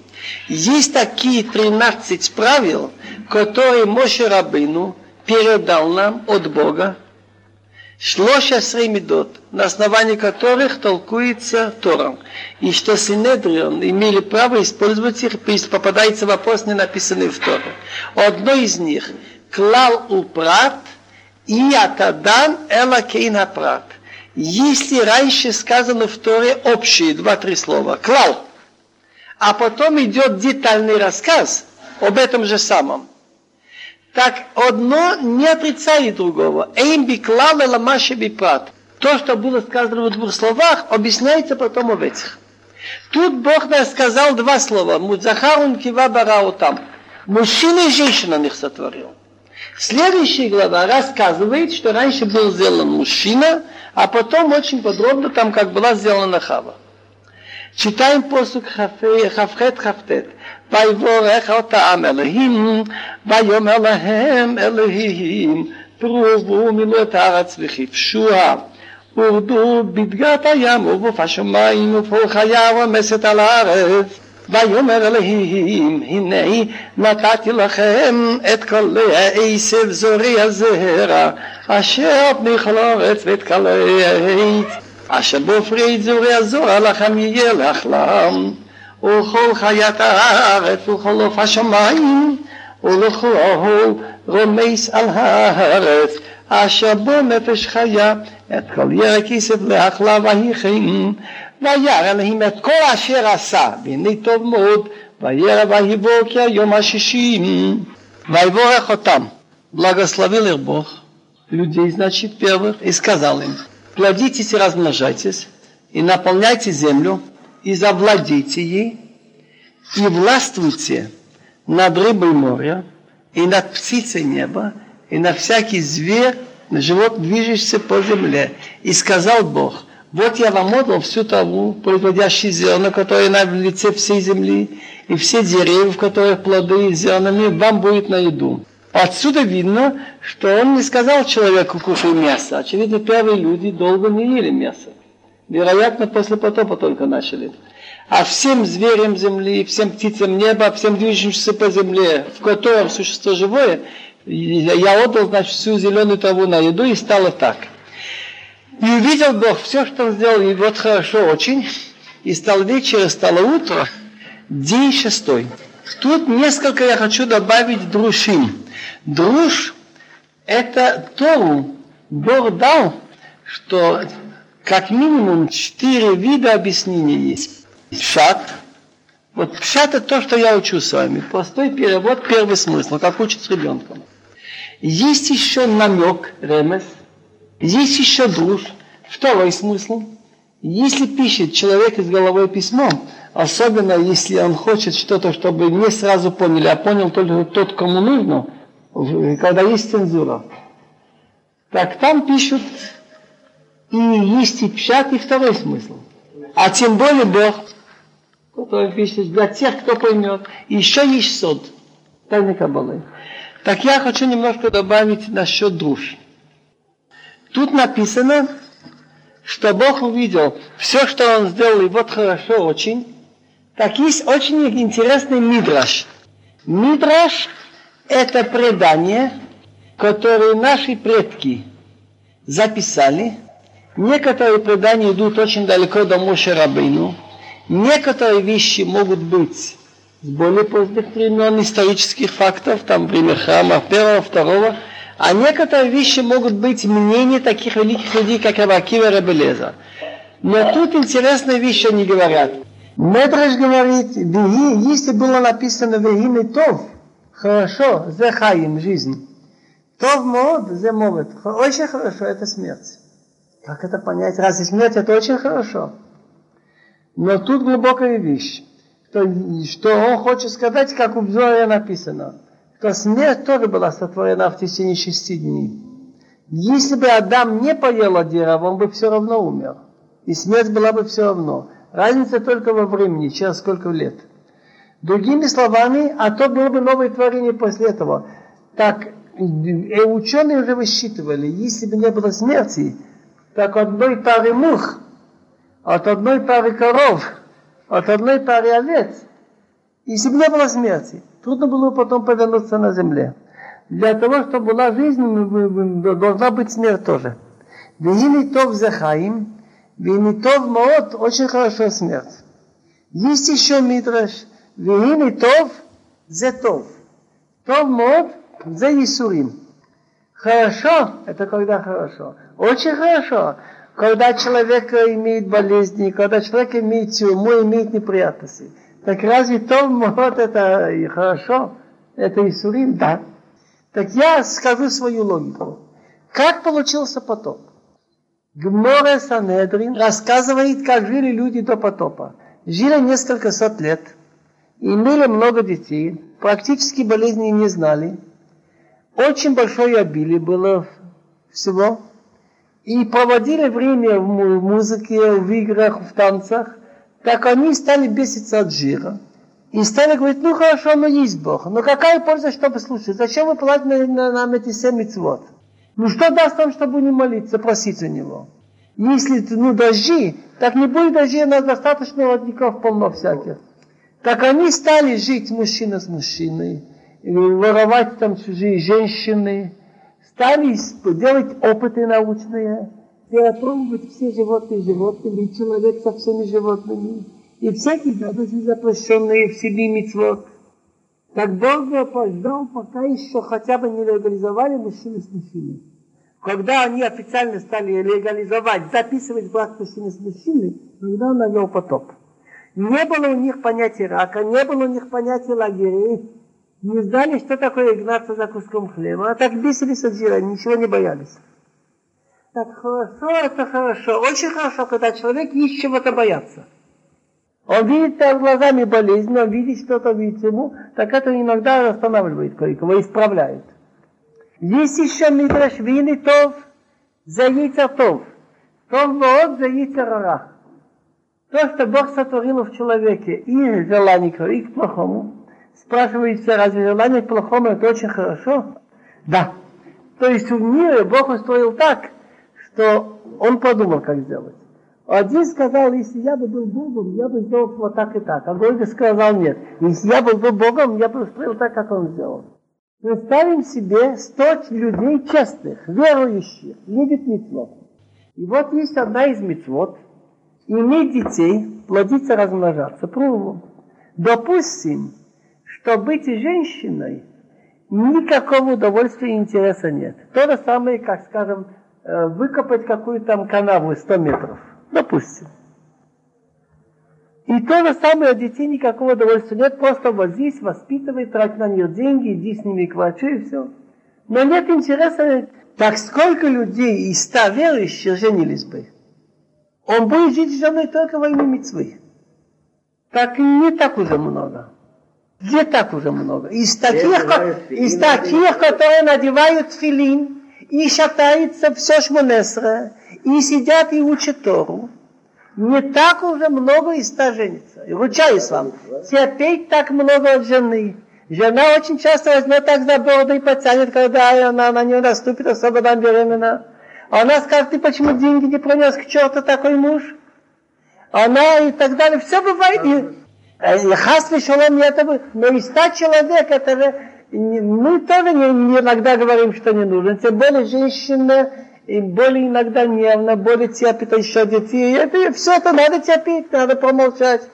Есть такие 13 правил, которые Моше Рабыну передал нам от Бога, Шлоша Сремидот, на основании которых толкуется Тором. И что Синедрион имели право использовать их, попадается вопрос, не написанный в Торе. Одно из них – Клал Упрат и Атадан Эла Кейна Прат. Если раньше сказано в Торе общие два-три слова, клал, а потом идет детальный рассказ об этом же самом, так одно не отрицает другого. Эйм биклал ламаши бипрат. То, что было сказано в двух словах, объясняется потом в этих. Тут Бог нас сказал два слова. Мудзахарун кива барау там. Мужчина и женщина их сотворил. Следующая глава рассказывает, что раньше был сделан мужчина, а потом очень подробно там, как была сделана Хава. Читаем посук Хафхет Хафтет. ויבורך אותם אלוהים, ויאמר להם אלוהים, פרובו מילאו את הארץ וכבשוה. ורדו בדגת הים ובוף השמיים ופול חיה רומסת על הארץ. ויאמר אלוהים, הנה נתתי לכם את כל העשב זורי הזרע, אשר פני כל ואת כל העץ, אשר בופרי זורי הזרע לכם יהיה לחלם. וכל חיית הארץ וכל עוף השמיים ולכל רומס על הארץ אשר בו נפש חיה את כל ירק כסף לאכלה ויחם וירא אלוהים את כל אשר עשה והנה טוב מאוד וירא ויהי בוקר יום השישים ויבורך אותם благословил их Бог людей, значит, первых, и сказал им, плодитесь и размножайтесь, и наполняйте землю, и завладейте ей, и властвуйте над рыбой моря, и над птицей неба, и на всякий зверь, на живот, движущийся по земле. И сказал Бог, – вот я вам отдал всю траву, производящую зерна, которые на лице всей земли, и все деревья, в которых плоды и зернами, вам будет на еду. Отсюда видно, что он не сказал человеку, кушай мясо. Очевидно, первые люди долго не ели мясо. Вероятно, после потопа только начали. А всем зверям земли, всем птицам неба, всем движущимся по земле, в котором существо живое, я отдал, значит, всю зеленую траву на еду, и стало так. И увидел Бог все, что он сделал, и вот хорошо очень. И стал вечер, и стало утро, день шестой. Тут несколько я хочу добавить друшим. Друж – это Тору Бог дал, что как минимум четыре вида объяснения есть. Пшат. Вот пшат это то, что я учу с вами. Простой перевод, первый смысл, как учат с ребенком. Есть еще намек, ремес. Есть еще друж. Второй смысл. Если пишет человек из головой письмо, особенно если он хочет что-то, чтобы не сразу поняли, а понял только тот, кому нужно, когда есть цензура, так там пишут и есть и пшат, и второй смысл. А тем более Бог, который пишет для тех, кто поймет. Еще есть сод. Тайны Кабалы. Так я хочу немножко добавить насчет душ. Тут написано, что Бог увидел все, что Он сделал, и вот хорошо очень. Так есть очень интересный мидраш. Мидраш – это предание, которое наши предки записали – Некоторые предания идут очень далеко до Моше Рабейну. Некоторые вещи могут быть с более поздних времен исторических фактов, там время храма первого, второго, а некоторые вещи могут быть мнения таких великих людей, как Рабакива Рабелеза. Но тут интересная вещь они говорят. Медраж говорит, если было написано Вегины Тов, хорошо, Зехаим, жизнь. Тов мод, зе мовет. Очень хорошо, это смерть. Как это понять? Разве смерть это очень хорошо? Но тут глубокая вещь, что, что он хочет сказать, как у Бзоя написано, что смерть тоже была сотворена в течение шести дней. Если бы Адам не поел от дерева, он бы все равно умер. И смерть была бы все равно. Разница только во времени, через сколько лет. Другими словами, а то было бы новое творение после этого. Так, и ученые уже высчитывали, если бы не было смерти, так одной пары мух, от одной пары коров, от одной пары овец, Если бы не было смерти, трудно было потом повернуться на земле. Для того, чтобы была жизнь, должна быть смерть тоже. Вегини тов захаим, вегини тов маот, очень хорошо смерть. Есть еще мидраш, вегини тов зе тов. Тов маот зе исурим. Хорошо, это когда хорошо. Очень хорошо, когда человек имеет болезни, когда человек имеет тюрьму, имеет неприятности. Так разве то вот это и хорошо? Это Исурим? Да. Так я скажу свою логику. Как получился потоп? Гморе Санедрин рассказывает, как жили люди до потопа. Жили несколько сот лет, имели много детей, практически болезни не знали. Очень большое обилие было всего. И проводили время в музыке, в играх, в танцах так они стали беситься от жира. И стали говорить, ну хорошо, но есть Бог. Но какая польза, чтобы слушать? Зачем вы платите нам эти семь митцвот? Ну что даст нам, чтобы не молиться, просить у него? Если ну, дожди, так не будет дождей, у нас достаточно родников полно всяких. Так они стали жить мужчина с мужчиной, воровать там чужие женщины, стали делать опыты научные, перепробовать все животные животными, и человек со всеми животными, и всякие гадости запрещенные в себе митцвот. Так Бог ждал, пока еще хотя бы не легализовали мужчины с мужчиной. Когда они официально стали легализовать, записывать брак мужчины с мужчиной, тогда он навел потоп. Не было у них понятия рака, не было у них понятия лагерей, не знали, что такое гнаться за куском хлеба, а так бесились от жира, ничего не боялись. Так хорошо, это хорошо. Очень хорошо, когда человек есть чего-то бояться. Он видит перед глазами болезнь, он видит что-то видит ему, так это иногда останавливает кое-кого, исправляет. Есть еще мидраш вины тов за яйца тов. Тов вот за яйца рара. То, что Бог сотворил в человеке, и желание и к плохому. Спрашивается, разве желание к плохому это очень хорошо? Да. То есть в мире Бог устроил так, что он подумал, как сделать. Один сказал, если я бы был Богом, я бы сделал вот так и так. А другой сказал, нет, если я был бы Богом, я бы устроил так, как он сделал. Представим себе сто людей честных, верующих, любит митцвот. И вот есть одна из митцвот, иметь детей, плодиться, размножаться. Пробуем. Допустим, что быть женщиной никакого удовольствия и интереса нет. То же самое, как, скажем, выкопать какую-то там канаву 100 метров, допустим. И то же самое, детей никакого удовольствия нет, просто возись, воспитывай, трать на них деньги, иди с ними к врачу и все. Но нет интереса, так сколько людей из ста верующих женились бы? Он будет жить с женой только во имя мецвы. Так не так уже много. Где так уже много? Из таких, из таких которые надевают филин, и шатается все шмонесра, и сидят и учат Тору. Не так уже много и ста женится. И ручаюсь вам, терпеть так много от жены. Жена очень часто возьмет так за бороду и потянет, когда она на нее наступит, особо там беременна. Она скажет, ты почему деньги не принес к черту такой муж? Она и так далее. Все бывает. И, и хас шалом, это, но и ста человек, это же мы тоже не, иногда говорим, что не нужно. Тем более женщина и более иногда нервно, более терпит еще детей. Это, все это надо терпеть, надо промолчать.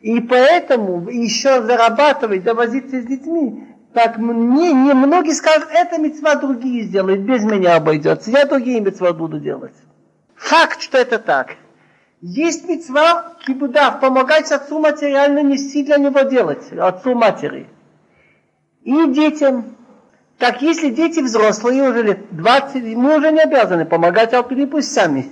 И поэтому еще зарабатывать, довозиться с детьми, так мне не многие скажут, это мецва другие сделают, без меня обойдется. Я другие мецва буду делать. Факт, что это так. Есть мецва кибудав, помогать отцу материально нести для него делать, отцу матери и детям. Так если дети взрослые уже лет 20, мы уже не обязаны помогать Алпини, пусть сами.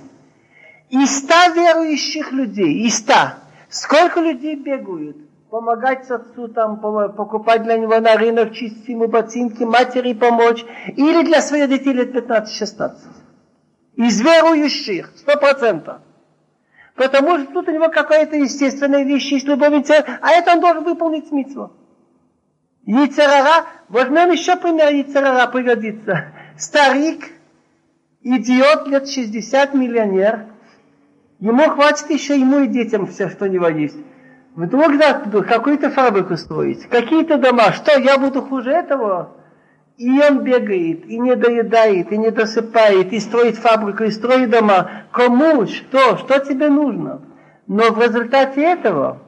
И ста верующих людей, и ста. Сколько людей бегают? Помогать отцу, там, покупать для него на рынок, чистить ему ботинки, матери помочь. Или для своих детей лет 15-16. Из верующих, сто процентов. Потому что тут у него какая-то естественная вещь, есть любовь, а это он должен выполнить смысл. Яйцерара, возьмем еще пример Яйцерара, пригодится. Старик, идиот лет 60, миллионер, ему хватит еще ему и детям все, что у него есть. Вдруг какую-то фабрику строить, какие-то дома, что я буду хуже этого? И он бегает, и не доедает, и не досыпает, и строит фабрику, и строит дома. Кому? Что? Что тебе нужно? Но в результате этого,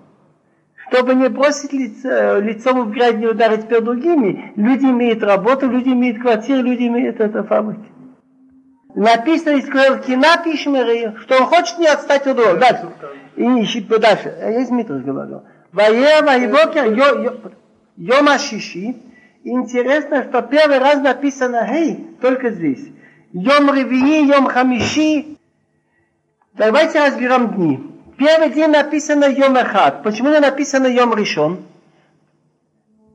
чтобы не бросить лицо, лицом в грязь, не ударить перед другими, люди имеют работу, люди имеют квартиру, люди имеют это фабрики. Написано из Кина Пишмери, что он хочет не отстать от другого. Дальше. И ищет дальше. Я из Митрус говорю. Ваева Ваебокер Йома Шиши. Интересно, что первый раз написано «Хей» только здесь. Йом Ревии, Йом Хамиши. Давайте разберем дни. Первый день написано Йом Эхад. Почему не написано Йом Ришон?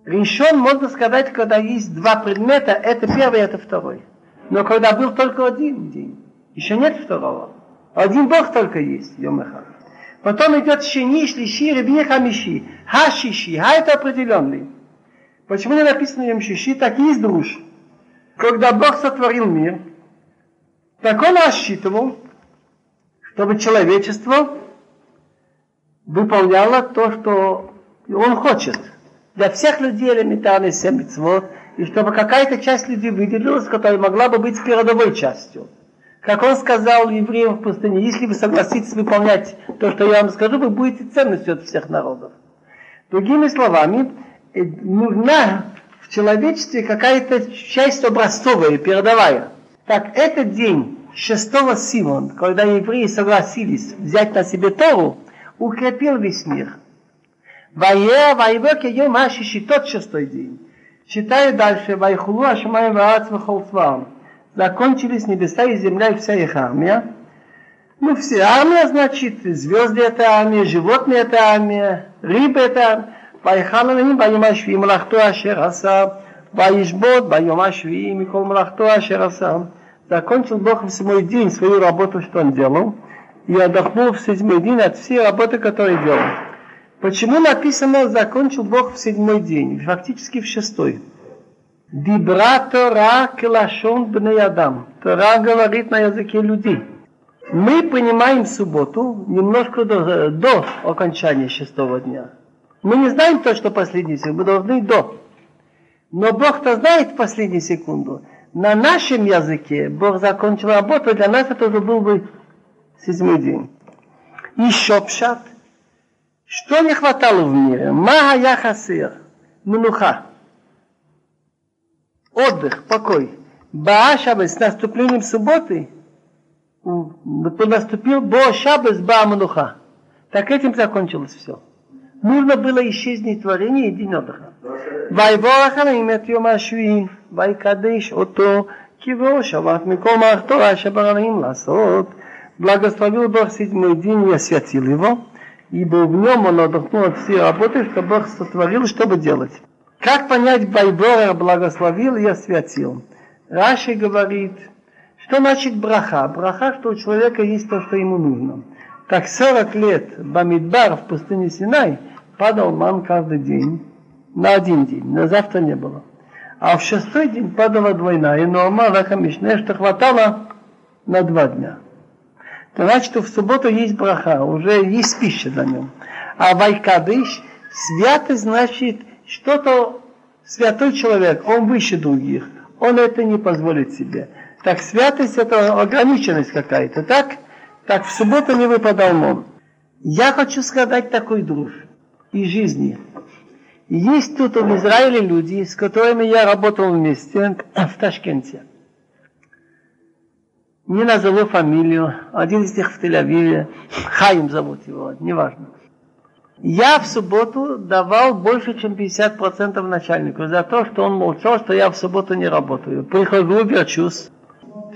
Ришон, можно сказать, когда есть два предмета, это первый, это второй. Но когда был только один день, еще нет второго. Один Бог только есть, Йом Эхад. Потом идет Шини, Шлиши, Ребни, Хамиши. Хашиши, Ха это определенный. Почему не написано Йом Шиши? Так есть друж. Когда Бог сотворил мир, так он рассчитывал, чтобы человечество выполняло то, что он хочет. Для всех людей элементарный семь и чтобы какая-то часть людей выделилась, которая могла бы быть передовой частью. Как он сказал евреям в пустыне, если вы согласитесь выполнять то, что я вам скажу, вы будете ценностью от всех народов. Другими словами, Э, нужна в человечестве какая-то часть образцовая, передовая. Так этот день шестого Симон, когда евреи согласились взять на себе Тору, укрепил весь мир. Вае, воевок ее машиши, тот шестой день. Читаю дальше. Вайхулу ашмай ваац вахолцвам. Закончились небеса и земля и вся их армия. Ну, все армия, значит, звезды это армия, животные это армия, рыбы это армия. ויחל אלוהים ביום השביעי מלאכתו אשר עשה, וישבות ביום השביעי מכל млахто אשר עשה. Закончил Бог в седьмой день свою работу, что он делал, и отдохнул в седьмой день от всей работы, которую делал. Почему написано «закончил Бог в седьмой день», фактически в шестой? Дибра Тора келашон бней Адам. Тора говорит на языке людей. Мы понимаем субботу немножко до, до окончания шестого дня. Мы не знаем то, что последний секунду, мы должны до. Но Бог-то знает последнюю секунду. На нашем языке Бог закончил работу, для нас это уже был бы седьмой день. Еще пшат. Что не хватало в мире? Мага яхасир. Мнуха. Отдых, покой. Баашабы с наступлением субботы наступил Бо Шабас Ба Мнуха. Так этим закончилось все. Нужно было исчезнуть творение и день отдыха. ויבורך עליהם את יום השביעי, ויקדש אותו כברו שבת מכל מערכתו אשר בראים לעשות. Благословил Бог седьмой день и освятил его, ибо в нем он отдохнул от всей работы, что Бог сотворил, чтобы делать. Как понять Байбора благословил и освятил? Раши говорит, что значит браха? Браха, что у человека есть то, что ему нужно. Так 40 лет Бамидбар в пустыне Синай – падал ман каждый день, на один день, на завтра не было. А в шестой день падала двойная, но Омара Хамишне, что хватало на два дня. Значит, что в субботу есть браха, уже есть пища за нем. А Вайкадыш, святость значит что-то святой человек, он выше других, он это не позволит себе. Так святость это ограниченность какая-то, так? Так в субботу не выпадал мон. Я хочу сказать такой дружбу и жизни. Есть тут в Израиле люди, с которыми я работал вместе в Ташкенте. Не назову фамилию, один из них в Тель-Авиве, Хаим зовут его, неважно. Я в субботу давал больше, чем 50% начальнику за то, что он молчал, что я в субботу не работаю. Прихожу, верчусь,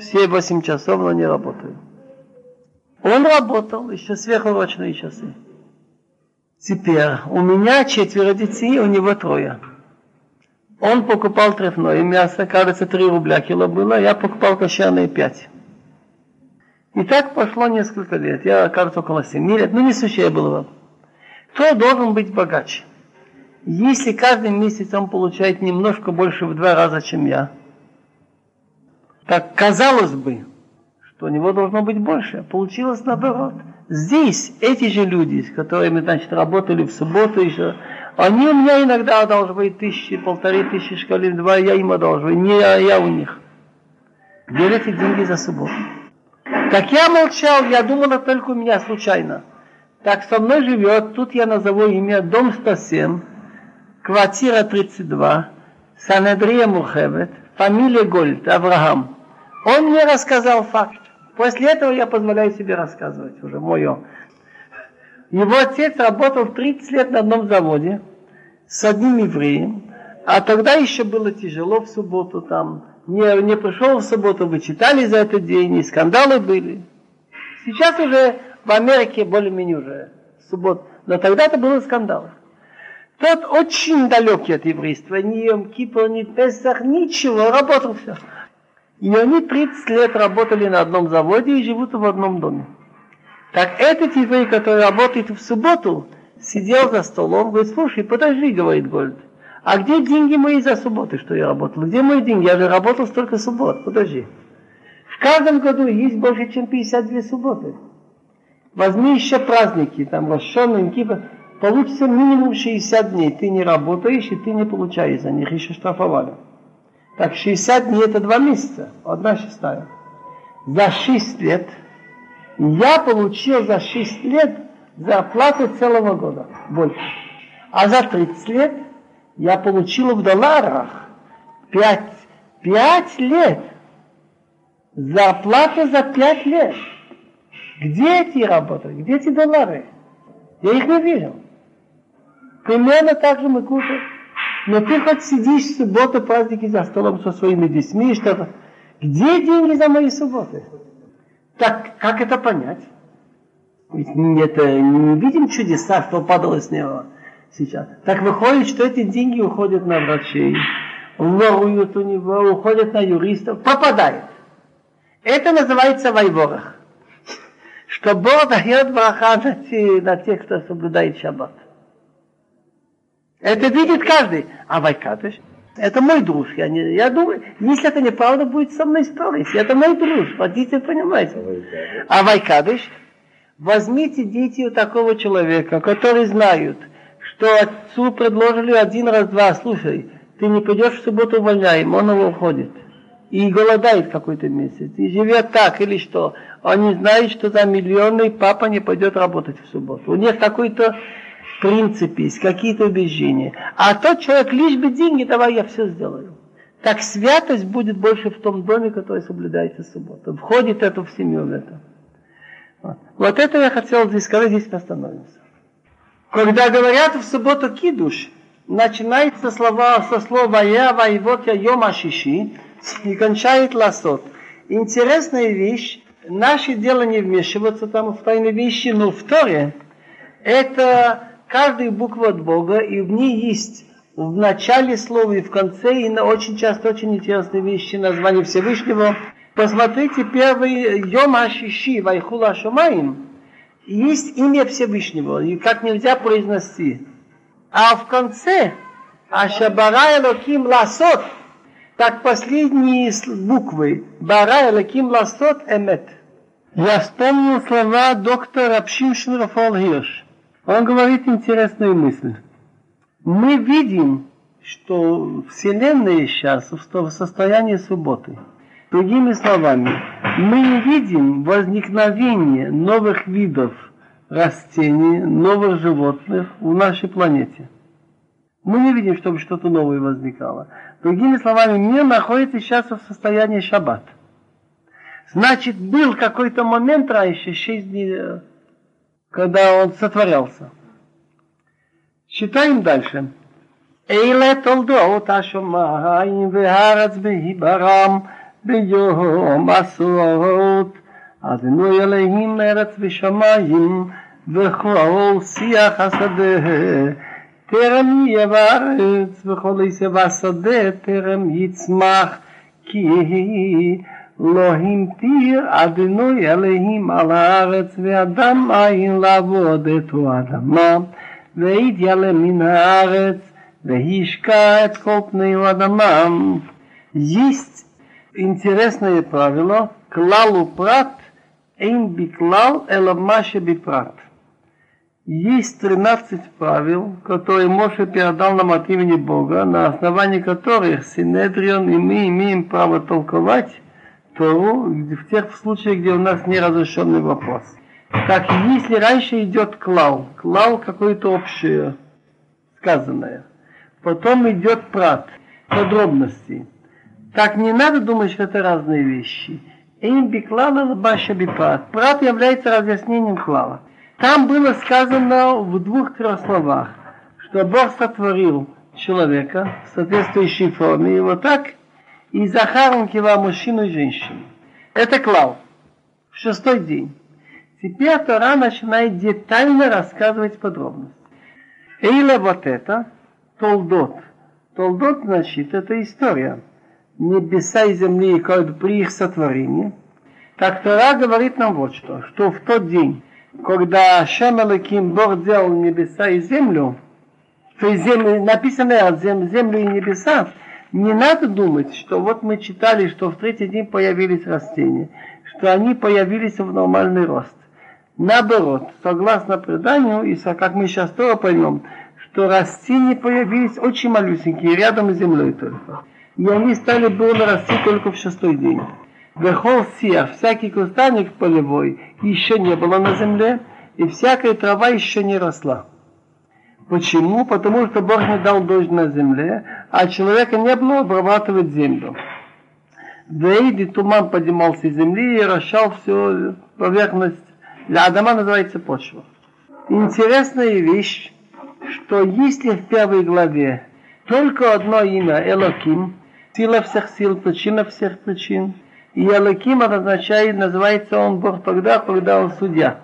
все 8 часов, но не работаю. Он работал еще сверхурочные часы. Теперь, у меня четверо детей, у него трое. Он покупал трефное мясо, кажется, 3 рубля кило было, я покупал кошерные 5. И так пошло несколько лет. Я, кажется, около 7 лет, ну не сущее было. Кто должен быть богаче? Если каждый месяц он получает немножко больше в два раза, чем я, так казалось бы, что у него должно быть больше. Получилось наоборот. здесь эти же люди, с которыми, значит, работали в субботу еще, они у меня иногда одалживают тысячи, полторы тысячи шкалин, два я им одалживаю, не я, я у них. Где эти деньги за субботу? Так я молчал, я думал, это только у меня случайно. Так со мной живет, тут я назову имя, дом 107, квартира 32, Санедрия Мухевет, фамилия Гольд, Авраам. Он мне рассказал факт. После этого я позволяю себе рассказывать уже мое. Его отец работал 30 лет на одном заводе с одним евреем, а тогда еще было тяжело в субботу там. Не, не пришел в субботу, вы читали за этот день, и скандалы были. Сейчас уже в Америке более-менее уже суббот, но тогда это было скандал. Тот очень далекий от еврейства, ни Йом Кипр, ни Песах, ничего, работал все. И они 30 лет работали на одном заводе и живут в одном доме. Так этот еврей, который работает в субботу, сидел за столом, говорит, слушай, подожди, говорит Гольд, а где деньги мои за субботы, что я работал? Где мои деньги? Я же работал столько суббот, подожди. В каждом году есть больше, чем 52 субботы. Возьми еще праздники, там Рошон, Кипр, получится минимум 60 дней. Ты не работаешь, и ты не получаешь за них, еще штрафовали. Так 60 дней это два месяца, одна шестая. За 6 лет я получил за 6 лет зарплату целого года, больше. А за 30 лет я получил в долларах 5, 5 лет. Зарплата за 5 лет. Где эти работы? Где эти доллары? Я их не видел. Примерно так же мы кушаем. Но ты хоть сидишь в субботу, праздники за столом со своими детьми и что-то. Где деньги за мои субботы? Так как это понять? Ведь это, не видим чудеса, что падало с неба сейчас. Так выходит, что эти деньги уходят на врачей, воруют у него, уходят на юристов, пропадает. Это называется вайворах. Что Бог дает браха на, те, на тех, кто соблюдает шаббат. Это видит каждый. А Вайкадыш, это мой друг. Я, не, я думаю, если это неправда, будет со мной спорить. Это мой друг. Хотите понимать? А Вайкадыш, возьмите дети у такого человека, который знают, что отцу предложили один раз два, слушай, ты не пойдешь в субботу увольняем, он его уходит. И голодает какой-то месяц, и живет так или что. Они знают, что за миллионы папа не пойдет работать в субботу. У них какой-то принципы, есть какие-то убеждения. А тот человек, лишь бы деньги, давай я все сделаю. Так святость будет больше в том доме, который соблюдается субботу. Входит это в семью в это. Вот. вот это я хотел здесь сказать, здесь остановимся. Когда говорят в субботу кидуш, начинается слова, со слова «я воевод я йом ашиши» и кончает ласот. Интересная вещь, наше дело не вмешиваться там в тайные вещи, но в Торе это каждая буква от Бога, и в ней есть в начале слова и в конце, и на очень часто очень интересные вещи, название Всевышнего. Посмотрите, первый Йом Ашиши, Вайхула Шумаим, есть имя Всевышнего, и как нельзя произнести. А в конце Ашабара Элоким Ласот, так последние буквы Бара Элоким Ласот Эмет. Я вспомнил слова доктора Пшимшин Рафал. Он говорит интересную мысль. Мы видим, что Вселенная сейчас в состоянии субботы. Другими словами, мы не видим возникновения новых видов растений, новых животных в нашей планете. Мы не видим, чтобы что-то новое возникало. Другими словами, мир находится сейчас в состоянии шаббат. Значит, был какой-то момент раньше, 6 дней, когда он сотворялся. Читаем дальше. Эйле толдот ашумаим вегарец бегибарам – ביום עשרות. אדוני אלוהים ארץ ושמיים וכל שיח השדה. טרם יהיה בארץ וכל עשב השדה טרם יצמח כי לא המטיר אדוני אלוהים על הארץ ואדם אין לעבוד את האדמה ויתיעלה מן הארץ והשקע את כל פני האדמה. Есть интересное правило, клалу прат Эйн биклал эламаше бипрат. Есть 13 правил, которые Моше передал нам от имени Бога, на основании которых Синедрион и мы имеем право толковать Тору в тех случаях, где у нас неразрешенный вопрос. Так, если раньше идет клал, клал какое-то общее, сказанное, потом идет прат, подробности. Так не надо думать, что это разные вещи. Эйн биклала баша бипрат. Прат является разъяснением клала. Там было сказано в двух-трех словах, что Бог сотворил человека в соответствующей форме, и вот так, и Захар он кивал мужчину и женщину. Это клал. В шестой день. Теперь Тора начинает детально рассказывать подробности. Эйле вот это, толдот. Толдот, значит, это история. Небеса и земли при их сотворении. Так Тора говорит нам вот что, что в тот день, когда Шем Элаким Бог сделал небеса и землю, то есть землю, написано землю и небеса, не надо думать, что вот мы читали, что в третий день появились растения, что они появились в нормальный рост. Наоборот, согласно преданию, и как мы сейчас тоже поймем, что растения появились очень малюсенькие, рядом с землей только. И они стали бурно расти только в шестой день. Вехол сия, всякий кустарник полевой еще не было на земле, и всякая трава еще не росла. Почему? Потому что Бог не дал дождь на земле, а человека не было обрабатывать землю. Вейди туман поднимался из земли и расшал всю поверхность. Для Адама называется почва. Интересная вещь, что если в первой главе только одно имя Элоким, сила всех сил, причина всех причин, и Алаким означает, называется он Бог тогда, когда он судья.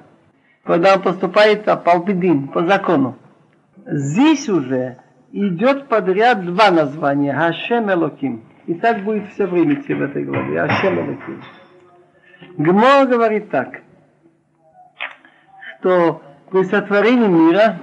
Когда он поступает по Палпидин, по закону. Здесь уже идет подряд два названия. Хашем Элоким. И так будет все время в этой главе. Хашем Элоким. Гмор говорит так, что при сотворении мира,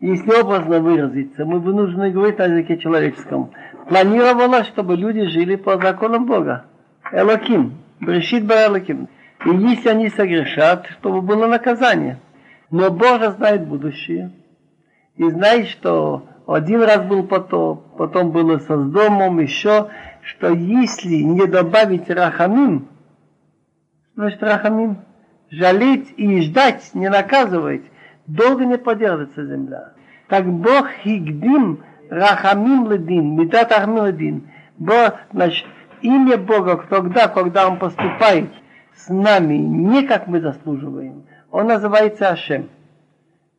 если образно выразиться, мы вынуждены говорить на языке человеческом, планировалось, чтобы люди жили по законам Бога. Элоким, Брешит Элоким. И если они согрешат, чтобы было наказание. Но Бог знает будущее. И знает, что один раз был потоп, потом было со домом еще, что если не добавить рахамим, значит рахамим, жалеть и ждать, не наказывать, долго не подержится земля. Так Бог хигдим рахамим ледин, медат рахамим ледин. Бог, значит, имя Бога тогда, когда Он поступает с нами не как мы заслуживаем, Он называется Ашем.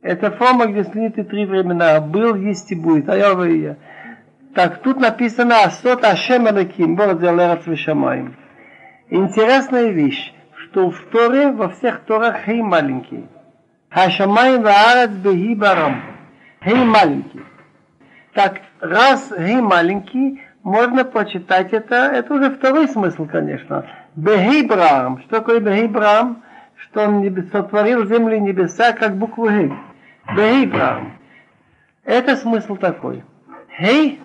Это форма, где слиты три времена. Был, есть и будет. А я я. Так тут написано Асот Ашем Элаким, Бог Зелерат Вишамаем. Интересная вещь, что в Торе, во всех Торах Хей маленький. Хашамаем Ваарат Бехи Барам. Хей маленький. Так, раз Хей маленький, можно почитать это, это уже второй смысл, конечно. Бехибрам. Что такое Бехибрам? Что он сотворил землю и небеса, как букву Хей. Бехибрам. Это смысл такой. Хей,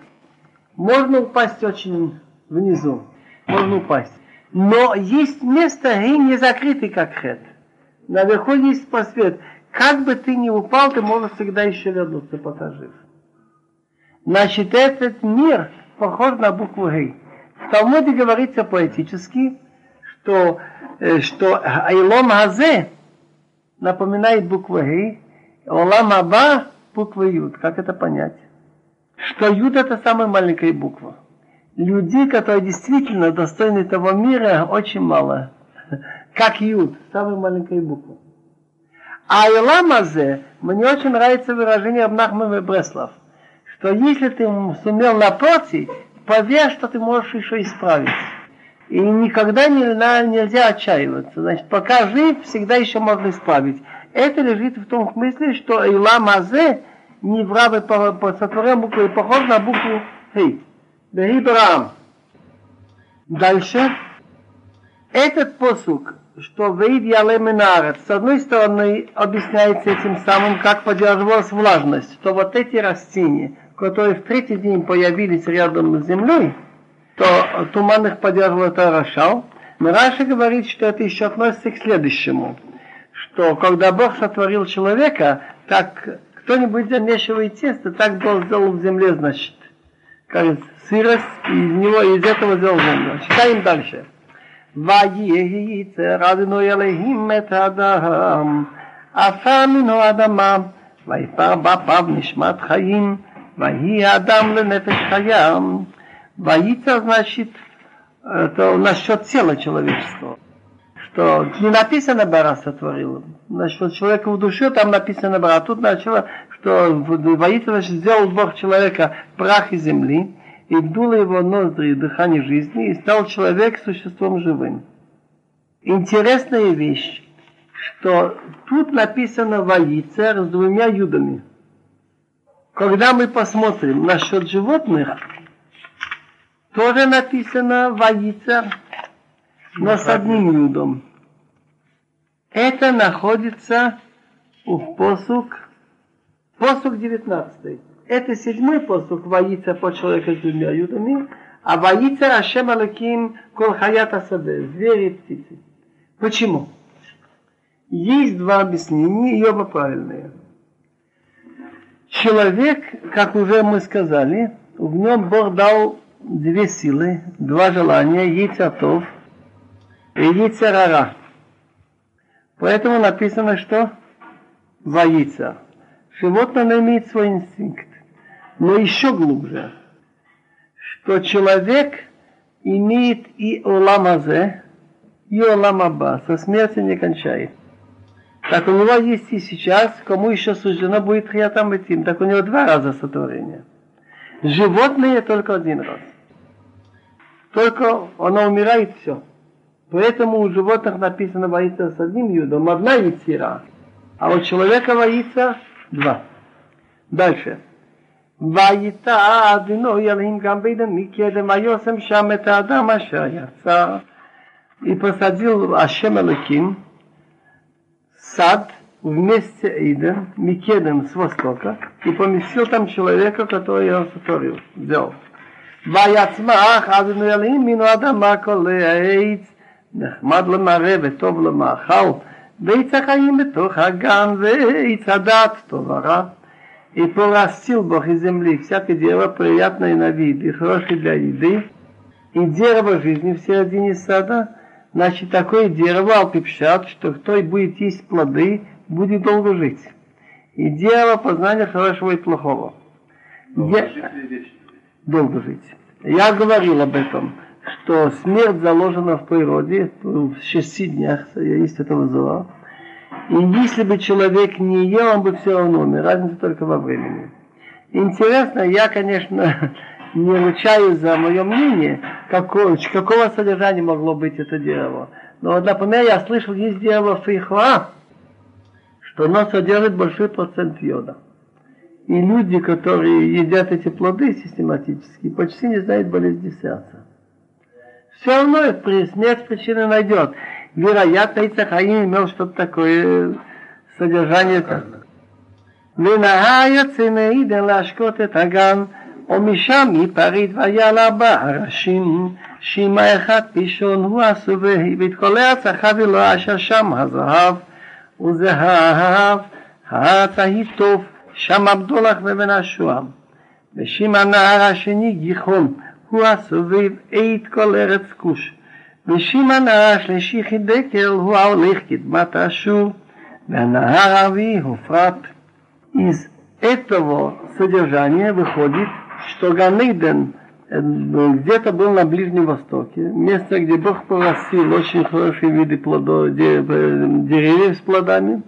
можно упасть очень внизу. Можно упасть. Но есть место, Хей не закрытый, как Хет. Наверху есть просвет. Как бы ты ни упал, ты можешь всегда еще вернуться, пока жив. Значит, этот мир похож на букву Гей. В Талмуде говорится поэтически, что, э, что Айлом Хазе напоминает букву Гей, Олам Аба буква Юд. Как это понять? Что Юд это самая маленькая буква. Людей, которые действительно достойны того мира, очень мало. Как Юд, самая маленькая буква. А Иламазе, мне очень нравится выражение Абнахмана Бреслав – что если ты сумел напротив, поверь, что ты можешь еще исправить. И никогда не, нельзя отчаиваться. Значит, пока жив, всегда еще можно исправить. Это лежит в том смысле, что Ила Мазе не в рабы по, по сотворению буквы, похож на букву Хей. Бехибрам. Дальше. Этот посук, что Вейд Ялеменарет, с одной стороны, объясняется этим самым, как поддерживалась влажность, что вот эти растения, которые в третий день появились рядом с землей, то туман их поддерживал Тарашал. Но Раша говорит, что это еще относится к следующему, что когда Бог сотворил человека, так кто-нибудь замешивает тесто, так Бог сделал в земле, значит, как сырость, и из него, из этого сделал землю. Читаем дальше. וייצר אדוני אלוהים את האדם, עפר מן האדמה, ויפר באפיו נשמת חיים, Ваи Адам Ленефешхаям. Боится, значит, это насчет тела человеческого. Что не написано Бара сотворил. Насчет человека в душе там написано Бара. А тут начало, что боится, значит, сделал Бог человека прах и земли, и дуло его ноздри дыхание жизни, и стал человек существом живым. Интересная вещь, что тут написано «Ваицер» с двумя юдами – когда мы посмотрим насчет животных, тоже написано «воится», но с одним юдом. Это находится в посук, посук 19. Это седьмой посук воится по человеку с двумя юдами, а воится Ашем Алаким Кол Хаят Асаде, звери и птицы. Почему? Есть два объяснения, и оба правильные. Человек, как уже мы сказали, в нем Бог дал две силы, два желания, яйцатов и яйцерара. Поэтому написано, что воится. Животное имеет свой инстинкт но еще глубже, что человек имеет и оламазе, и оламаба, со смерти не кончает. Так у него есть и сейчас, кому еще суждено будет хиятам идти, так у него два раза сотворение. Животные только один раз. Только оно умирает все. Поэтому у животных написано боится с одним юдом, одна яйцера, а у человека боится два. Дальше. ויטע אדוני אלוהים גם בידם מקדם ויושם שם את האדם אשר יצא. И посадил Ашем Элаким сад вместе Эйден, Микедем с востока, и поместил там человека, который я сотворил, сделал. ויצמח אדוני אלוהים מן האדמה כל העץ, נחמד למראה וטוב למאכל, ועץ החיים בתוך הגן, ועץ הדת טוב ורע. и порастил Бог из земли всякое дерево, приятное на вид и хорошее для еды, и дерево жизни в середине сада, значит, такое дерево, алпипшат, что кто и будет есть плоды, будет долго жить. И дерево познания хорошего и плохого. Я... Долго жить. Я говорил об этом, что смерть заложена в природе, в шести днях, есть этого зла. И если бы человек не ел, он бы все равно умер. Разница только во времени. Интересно, я, конечно, не ручаюсь за мое мнение, какого, какого содержания могло быть это дерево. Но вот, например, я слышал, есть дерево фейхва, что оно содержит большой процент йода. И люди, которые едят эти плоды систематически, почти не знают болезни сердца. Все равно их при смерть причины найдет. Вероятно, Ицахаим имел что-то такое э, содержание. Винагая цинеида лашкот это ган – ומשם מפריד ויעלה בה הראשים, שימה אחד פישון הוא הסובהי, ואת כל ארץ החבי לו אשר שם הזהב, וזהב הארץ ההיא טוב, שם הבדולח ובן השועם. ושם הנהר השני גיחון, הוא הסובב את כל ארץ כוש. ושמעון השלישי חידקל הוא ההולך קדמת השור, והנהר הרביעי הופרט. Из этого содержания выходит, что Ганейден где-то был на Ближнем Востоке, место, где Бог порастил очень хорошие виды плодов, деревьев с плодами.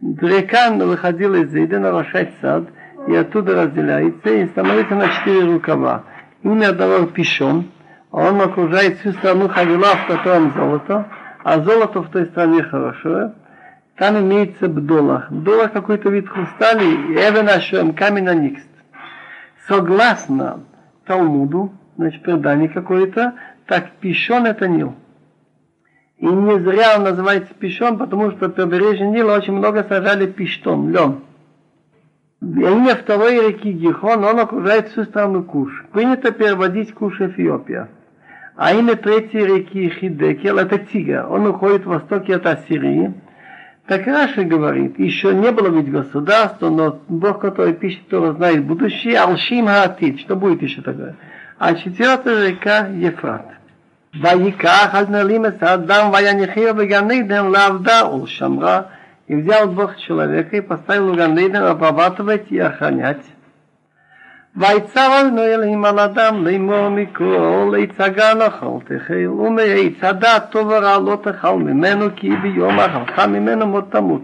Река выходила из Эйдена, вошать сад, и оттуда разделяется, и становится на четыре рукава. Имя одного Пишон – он окружает всю страну Хавила, в котором золото, а золото в той стране хорошее. Там имеется бдолах. Бдолах какой-то вид хрустали, и эвен камень аникст. Согласно Талмуду, значит, предание какое-то, так пищон это Нил. И не зря он называется пищон, потому что побережье Нила очень много сажали пиштон, лен. Имя второй реки Гихон, он окружает всю страну Куш. Принято переводить Куш Эфиопия. А имя третьей реки Хидекел – это Тигр. Он уходит в востоке от Ассирии. Так Раши говорит, еще не было ведь государства, но Бог, который пишет, кто знает будущее, Алшим Хаатит, что будет еще такое? А четвертая река Ефрат. Ваиках Альналим саддам, Ваянихира Ваганейден Лавда Улшамра. И взял Бог человека и поставил в Ганейден обрабатывать и охранять. ויצר אדוני אלוהים על אדם לאמור מכל עץ הגן אכל תאכל ומעץ הדעת טוב ורע לא תאכל ממנו כי ביום אכלך ממנו מות תמות.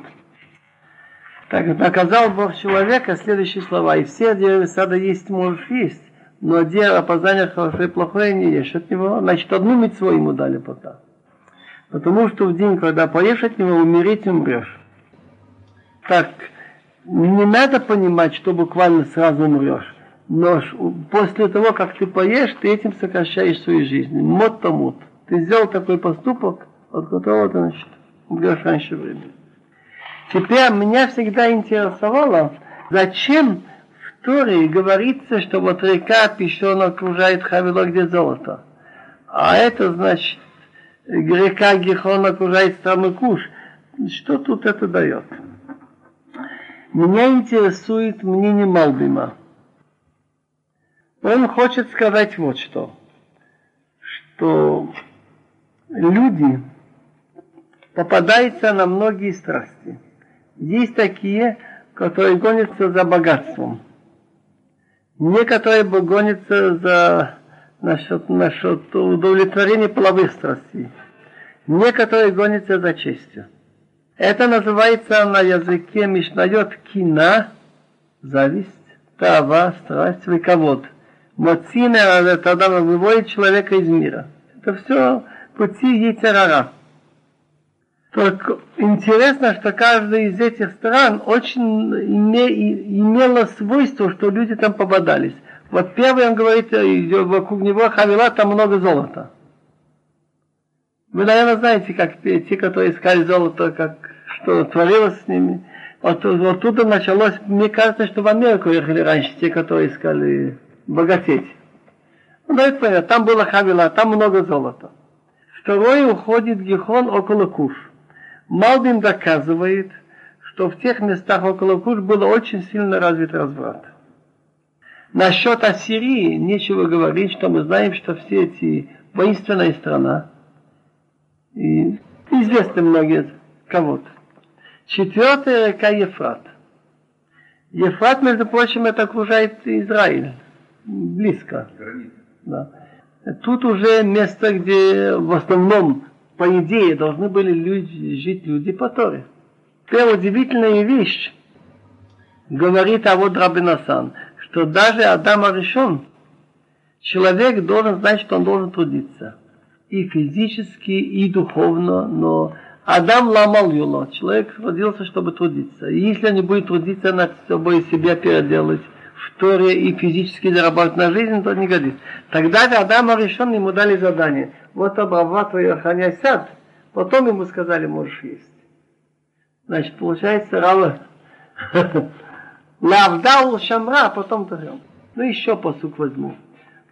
Так наказал Бог человека следующие слова. И все деревья сада есть можешь есть, но дерево познания хорошее и плохое не ешь от него. Значит, одну митцву ему дали пока. Потому что в день, когда поешь от него, умереть умрешь. Так, не надо понимать, что буквально сразу умрешь. Но после того, как ты поешь, ты этим сокращаешь свою жизнь. Мот тому. Ты сделал такой поступок, от которого ты, значит, умрешь раньше времени. Теперь меня всегда интересовало, зачем в Торе говорится, что вот река Пищон окружает Хавило, где золото. А это значит, река Гихон окружает страну Куш. Что тут это дает? Меня интересует мнение Малбима. Он хочет сказать вот что, что люди попадаются на многие страсти. Есть такие, которые гонятся за богатством. Некоторые гонятся за насчет, насчет удовлетворения половых страстей. Некоторые гонятся за честью. Это называется на языке Мишнает кина, зависть, тава, страсть, выковод. Моцина это тогда выводит человека из мира. Это все пути Ецерара. Только интересно, что каждая из этих стран очень име, имела свойство, что люди там попадались. Вот первый он говорит, вокруг него Хавила, там много золота. Вы, наверное, знаете, как те, которые искали золото, как что творилось с ними. Вот, тут началось, мне кажется, что в Америку ехали раньше те, которые искали богатеть. Ну, давайте понятно, там было Хавила, там много золота. Второй уходит Гихон около Куш. Малбин доказывает, что в тех местах около Куш было очень сильно развит разврат. Насчет Ассирии нечего говорить, что мы знаем, что все эти воинственная страна, и известны многие кого-то. Четвертая река Ефрат. Ефрат, между прочим, это окружает Израиль близко. Да. Тут уже место, где в основном, по идее, должны были люди, жить люди по Торе. Теперь удивительная вещь, говорит Авод Рабинасан, что даже Адам решен, человек должен знать, что он должен трудиться. И физически, и духовно, но Адам ломал юло. Человек родился, чтобы трудиться. И если он не будет трудиться над собой себя переделать, в Торе и физически заработать на жизнь, то не годится. Тогда Адам решен, ему дали задание. Вот обрабатывай, охраняй сад. Потом ему сказали, можешь есть. Значит, получается, Рава Лавдал Шамра, а потом Тарем. Ну, еще посук возьму.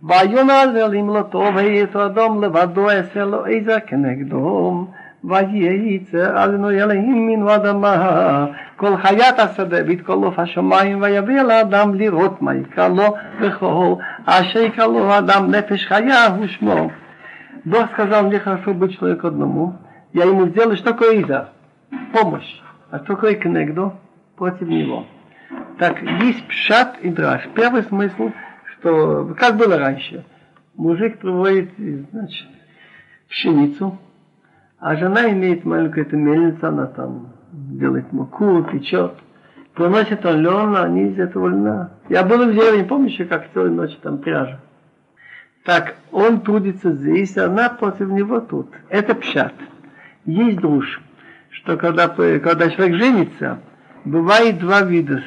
ויאמר אלוהים לא טוב היות אדום לבדו אעשה לו עזר כנגדו וייצר אדוני אלוהים מן אדמה כל חיית השדה ויתקולוף השמיים ויביא לאדם לראות מה יקרא לו וכל אשר יקרא לו אדם נפש חיה הוא שמו. Бог сказал, мне хорошо быть человеку одному. Я ему сделаю, что такое Иза? Помощь. А что такое Кнегдо? Против него. Так, есть пшат и драж. Первый смысл, что, как было раньше, мужик приводит, значит, пшеницу, а жена имеет маленькую эту мельницу, она там делает муку, печет. Приносит он лен, они из этого льна. Я был в деревне, помнишь, как целую ночь там пряжа. Так, он трудится здесь, а она против него тут. Это пшат. Есть душ, что когда, когда человек женится, бывает два вида.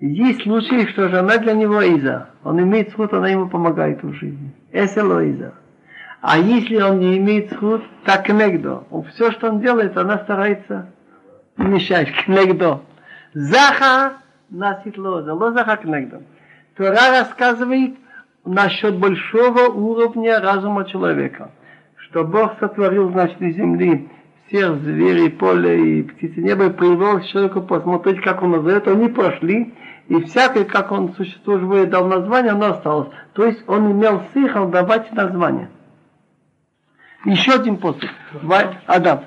Есть случаи, что жена для него Иза. Он имеет суд, она ему помогает в жизни. Это Иза. А если он не имеет сход, так кнегдо. Все, что он делает, она старается мешать кнегдо. Заха насит лоза, лозаха кнегдо. Тора рассказывает, насчет большого уровня разума человека. Что Бог сотворил, значит, из земли всех зверей, поля и птицы неба и привел к человеку посмотреть, как он назовет. Они прошли, и всякое, как он существует, дал название, оно осталось. То есть он имел сихал давать название. Еще один посыл. Адам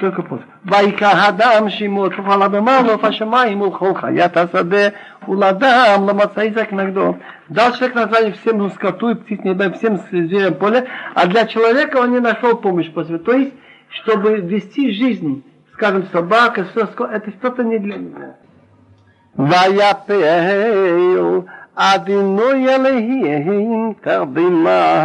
только посыл. ויקרא אדם שימו את כוחו לבמה לעוף השמיים ולכל חיית השדה ולאדם למצא язык нагдо. Дал человек название всем скоту и птиц неба, всем зверям поля, а для человека он не нашел помощь после. То есть, чтобы вести жизнь, скажем, собака, все, это что-то не для него. ויפל אדינוי אלוהים תרדימה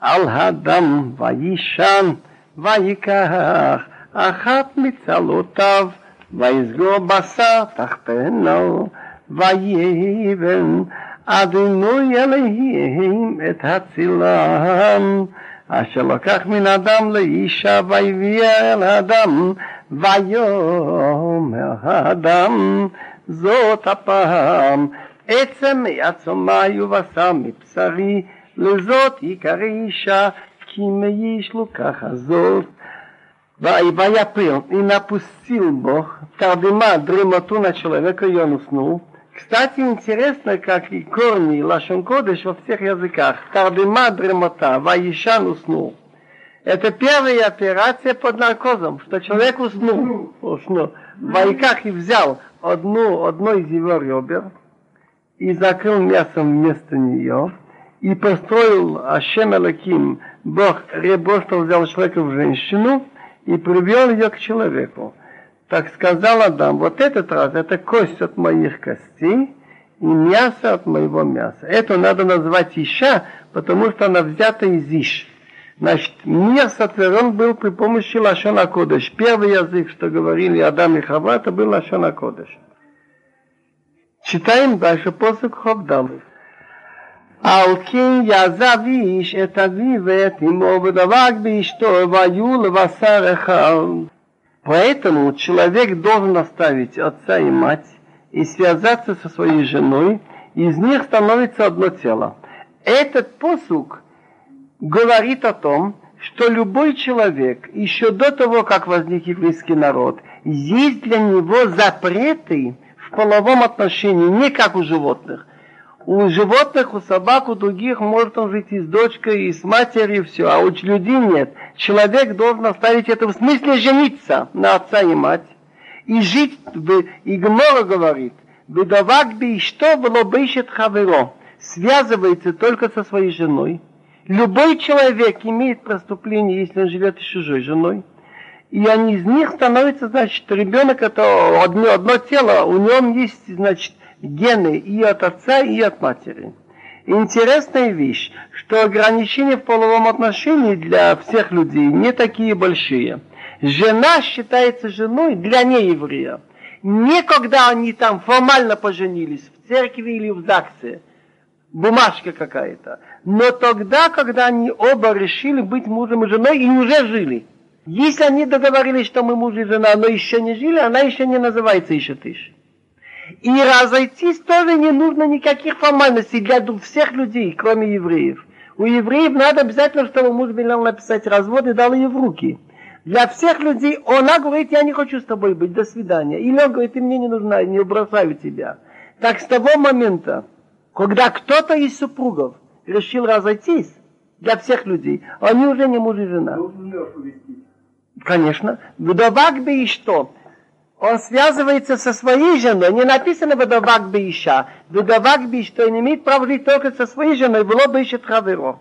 על הדם וישן ויקח אחת מצלותיו ויסגור בשר תחתנו ויבן אדינוי אלוהים את הצילם. אשר לקח מן אדם לאישה והביאה אל אדם ויאמר האדם זאת הפעם עצם מעצמי ובשר מבשרי לזאת יקרא אישה כי מאיש לוקחה זאת Ваипил, и напустил Бог Кардима дремоту на человека, и он уснул. Кстати, интересно, как и корни лашонкодыш во всех языках. Кардима дремота, Ваишан уснул. Это первая операция под наркозом, что человек уснул. уснул. Вайках и взял одну, одно из его ребер и закрыл мясом вместо нее и построил Ашем Элаким, Бог, Бог, взял человека в женщину – и привел ее к человеку. Так сказал Адам, вот этот раз это кость от моих костей и мясо от моего мяса. Это надо назвать Иша, потому что она взята из Иш. Значит, мир сотворен был при помощи Лашона Кодыш. Первый язык, что говорили Адам и Хава, это был Лашона Кодыш. Читаем дальше после Ховдалы. על כן יעזב איש את אביו ואת אמו ודבק באשתו והיו לבשר אחד. Поэтому человек должен оставить отца и мать и связаться со своей женой, из них становится одно тело. Этот посук говорит о том, что любой человек, еще до того, как возник еврейский народ, есть для него запреты в половом отношении, не как у животных. у животных, у собак, у других может он жить и с дочкой, и с матерью, все, а у людей нет. Человек должен оставить это в смысле жениться на отца и мать и жить, и Гмора говорит, «Бедавак би что было быщет хаверо» связывается только со своей женой, Любой человек имеет преступление, если он живет с чужой женой. И они из них становится, значит, ребенок это одно, одно тело, у него есть, значит, гены и от отца, и от матери. Интересная вещь, что ограничения в половом отношении для всех людей не такие большие. Жена считается женой для нееврея. Не когда они там формально поженились, в церкви или в ЗАГСе, бумажка какая-то. Но тогда, когда они оба решили быть мужем и женой и уже жили. Если они договорились, что мы муж и жена, но еще не жили, она еще не называется еще тысяч. И разойтись тоже не нужно никаких формальностей для всех людей, кроме евреев. У евреев надо обязательно, чтобы муж велел написать развод и дал ее в руки. Для всех людей она говорит, я не хочу с тобой быть, до свидания. Или он говорит, ты мне не нужна, не бросаю тебя. Так с того момента, когда кто-то из супругов решил разойтись для всех людей, они уже не муж и жена. Конечно. Вдовак бы и что? Он связывается со своей женой. Не написано вдовак бы иша. Вдовак бы что он имеет право жить только со своей женой. Было бы ищет хаверо.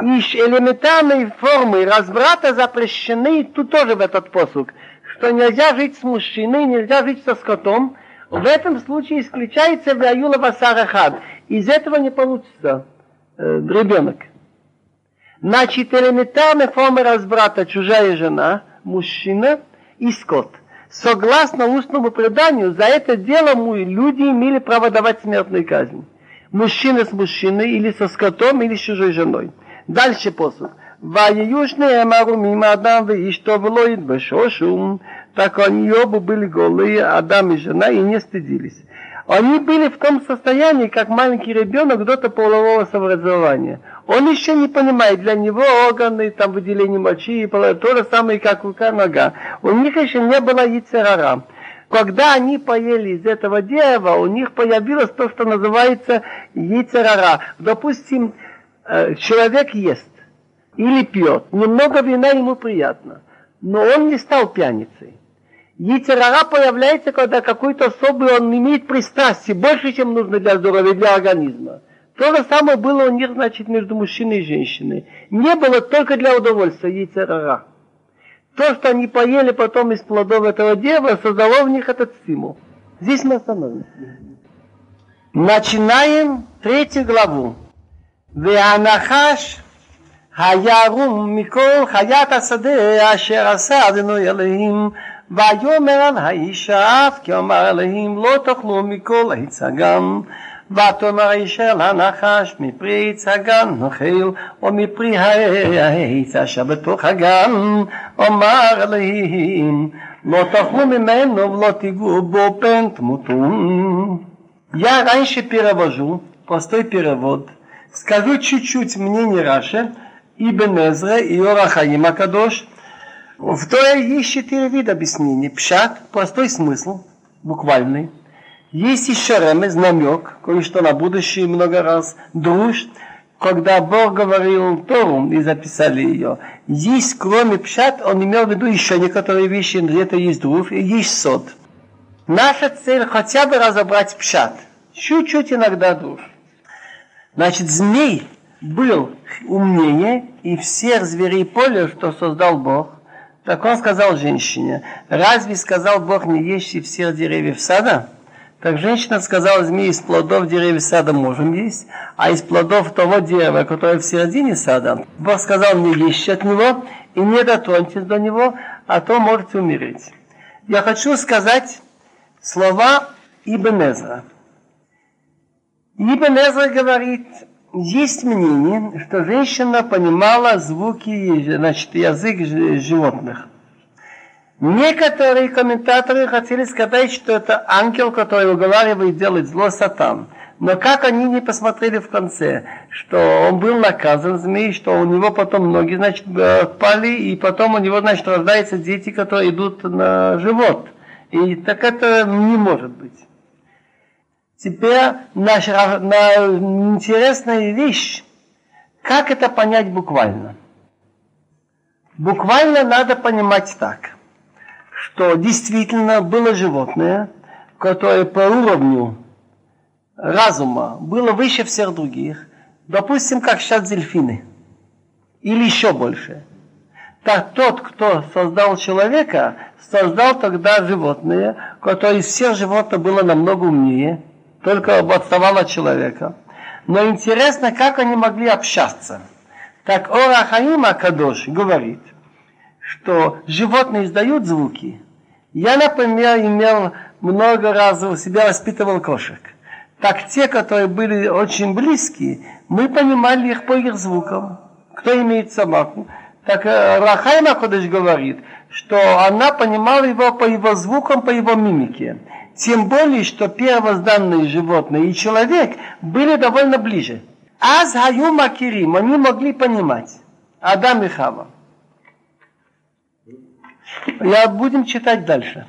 И элементарные формы разбрата запрещены тут тоже в этот посук. Что нельзя жить с мужчиной, нельзя жить со скотом. В этом случае исключается Ваюла Васарахад. Из этого не получится э, ребенок. Значит, элементарная форма разбрата чужая жена, мужчина и скот. Согласно устному преданию, за это дело мы люди имели право давать смертную казнь. мужчины с мужчиной, или со скотом, или с чужой женой. Дальше посуд. Ваюшные Эмару мимо Адам вы и что влоид бешошум. Так они оба были голые, Адам и жена, и не стыдились. Они были в том состоянии, как маленький ребенок до полового самообразования. Он еще не понимает, для него органы, там выделение мочи, то же самое, как рука, нога. У них еще не было яйцерара. Когда они поели из этого дерева, у них появилось то, что называется яйцерара. Допустим, э, человек ест или пьет, немного вина ему приятно, но он не стал пьяницей. Яйцерара появляется, когда какой-то особый он имеет пристрастие, больше, чем нужно для здоровья, для организма. То же самое было у них, значит, между мужчиной и женщиной. Не было только для удовольствия яйцерара. То, что они поели потом из плодов этого дерева, создало в них этот стимул. Здесь мы остановимся. Начинаем третью главу. Веанахаш хаярум микол хаята саде ашер асадину ялим ויאמר על האיש האף כי אמר אלוהים לא תאכלו מכל עץ הגן ותאמר האיש אל הנחש מפרי עץ הגן נאכל או מפרי העץ אשר בתוך הגן אמר אלוהים לא תאכלו ממנו ולא תיגעו бо пен тмутун. Я раньше перевожу, простой перевод. Скажу чуть-чуть мнение Раши, Ибн Эзра и Орахаим Акадош – в Торе есть четыре вида объяснений. Пшат, простой смысл, буквальный. Есть еще ремез, намек, кое-что на будущее много раз. Друж, когда Бог говорил Тору и записали ее. Есть, кроме пшат, он имел в виду еще некоторые вещи, где-то есть друж и есть сод. Наша цель хотя бы разобрать пшат. Чуть-чуть иногда друж. Значит, змей был умнее и всех зверей поля, что создал Бог, так он сказал женщине, разве сказал Бог не ешьте всех деревьев сада? Так женщина сказала змеи, из плодов деревьев сада можем есть, а из плодов того дерева, которое в середине сада, Бог сказал, не ешьте от него и не дотроньтесь до него, а то можете умереть. Я хочу сказать слова Ибн Эзра. Ибн Эзра говорит, есть мнение, что женщина понимала звуки, значит, язык животных. Некоторые комментаторы хотели сказать, что это ангел, который уговаривает делать зло сатан. Но как они не посмотрели в конце, что он был наказан змеей, что у него потом ноги, значит, пали, и потом у него, значит, рождаются дети, которые идут на живот. И так это не может быть. Теперь наша, на, интересная вещь, как это понять буквально. Буквально надо понимать так, что действительно было животное, которое по уровню разума было выше всех других, допустим, как сейчас дельфины, или еще больше. Так тот, кто создал человека, создал тогда животное, которое из всех животных было намного умнее, только отставал от человека. Но интересно, как они могли общаться. Так Ора Хаима Кадош говорит, что животные издают звуки. Я, например, имел много раз у себя воспитывал кошек. Так те, которые были очень близкие, мы понимали их по их звукам. Кто имеет собаку? Так э, Рахайма Кодыш говорит, что она понимала его по его звукам, по его мимике. Тем более, что первозданные животные и человек были довольно ближе. Аз хаю макирим, они могли понимать. Адам и Хава. Я будем читать дальше.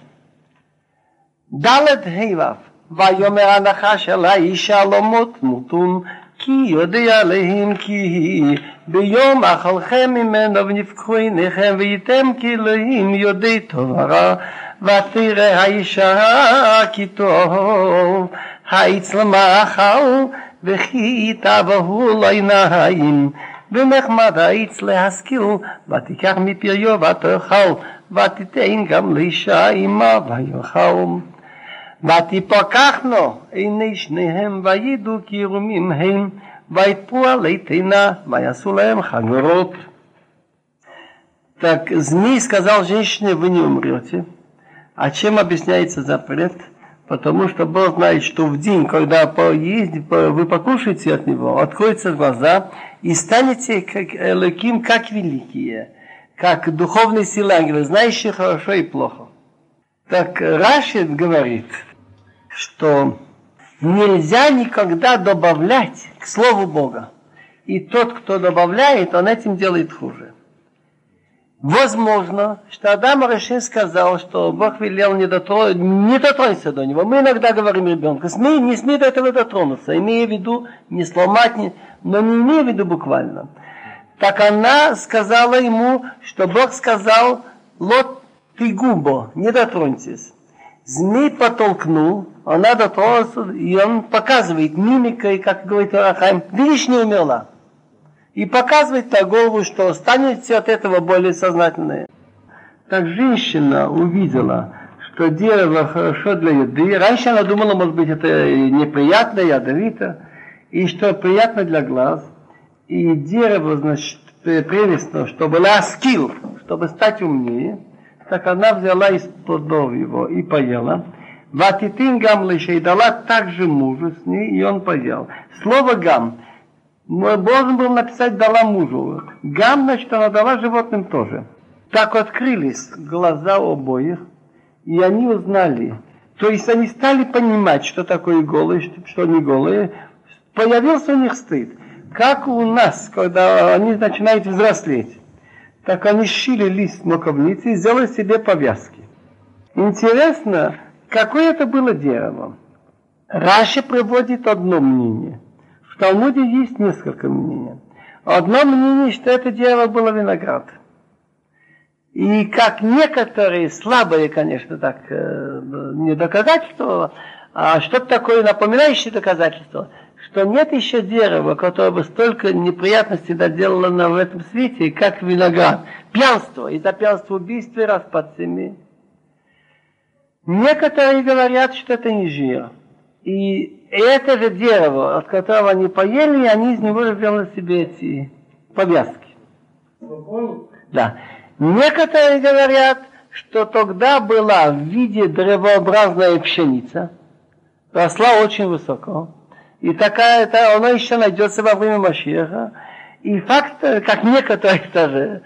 ד' ה' ויאמר הנחש אל האישה לא מות מותון כי יודע להם כי ביום אכלכם ממנו ונפקחו עיניכם וייתם כי אלוהים יודעי טוב ורע ותראה האישה כי טוב. העץ למאכל וכי תבהו לעיניים ונחמד העץ להשכיל ותיקח מפריו ותאכל ותיתן גם לאישה עמה ויאכל. ותפקחנו עיני שניהם וידעו כי ירומים הם Вайтпуа лейтина маясулаем хагрот. Так змей сказал женщине, вы не умрете. А чем объясняется запрет? Потому что Бог знает, что в день, когда поездите, вы покушаете от него, откроются глаза и станете как Элоким, как великие, как духовные силы ангелы, знающие хорошо и плохо. Так Рашид говорит, что нельзя никогда добавлять к Слову Бога. И тот, кто добавляет, он этим делает хуже. Возможно, что Адам Рашин сказал, что Бог велел не, дотро... не дотронься до него. Мы иногда говорим ребенку, смей, не смей до этого дотронуться, имея в виду не сломать, не... но не имея в виду буквально. Так она сказала ему, что Бог сказал, лот ты губо, не дотроньтесь. Змей потолкнул, она дотронулась, и он показывает мимикой, как говорит Арахайм, видишь, не умерла и показывает на голову, что станете от этого более сознательные. Так женщина увидела, что дерево хорошо для еды. Раньше она думала, может быть, это неприятно, ядовито, и что приятно для глаз. И дерево, значит, прелестно, чтобы скилл, чтобы стать умнее. Так она взяла из плодов его и поела. Ватитин гам и дала также мужу с ней, и он поел. Слово гам – должен был написать дала мужу. Гам, значит, она дала животным тоже. Так открылись глаза обоих, и они узнали. То есть они стали понимать, что такое голые, что не голые. Появился у них стыд. Как у нас, когда они начинают взрослеть. Так они сшили лист моковницы и сделали себе повязки. Интересно, какое это было дерево? Раша приводит одно мнение – в Талмуде есть несколько мнений. Одно мнение, что это дерево было виноград. И как некоторые, слабые, конечно, так, э, не доказательства, а что-то такое напоминающее доказательство, что нет еще дерева, которое бы столько неприятностей доделало на, в этом свете, как виноград. Пьянство, из-за пьянства убийства и распад семьи. Некоторые говорят, что это не жир. И это же дерево, от которого они поели, и они из него сделали себе эти повязки. Да. Некоторые говорят, что тогда была в виде древообразная пшеница, росла очень высоко, и такая, это, она еще найдется во время Машеха. И факт, как некоторые тоже,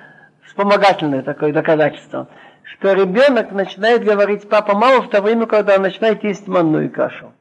вспомогательное такое доказательство, что ребенок начинает говорить папа, мама в то время, когда он начинает есть манную кашу.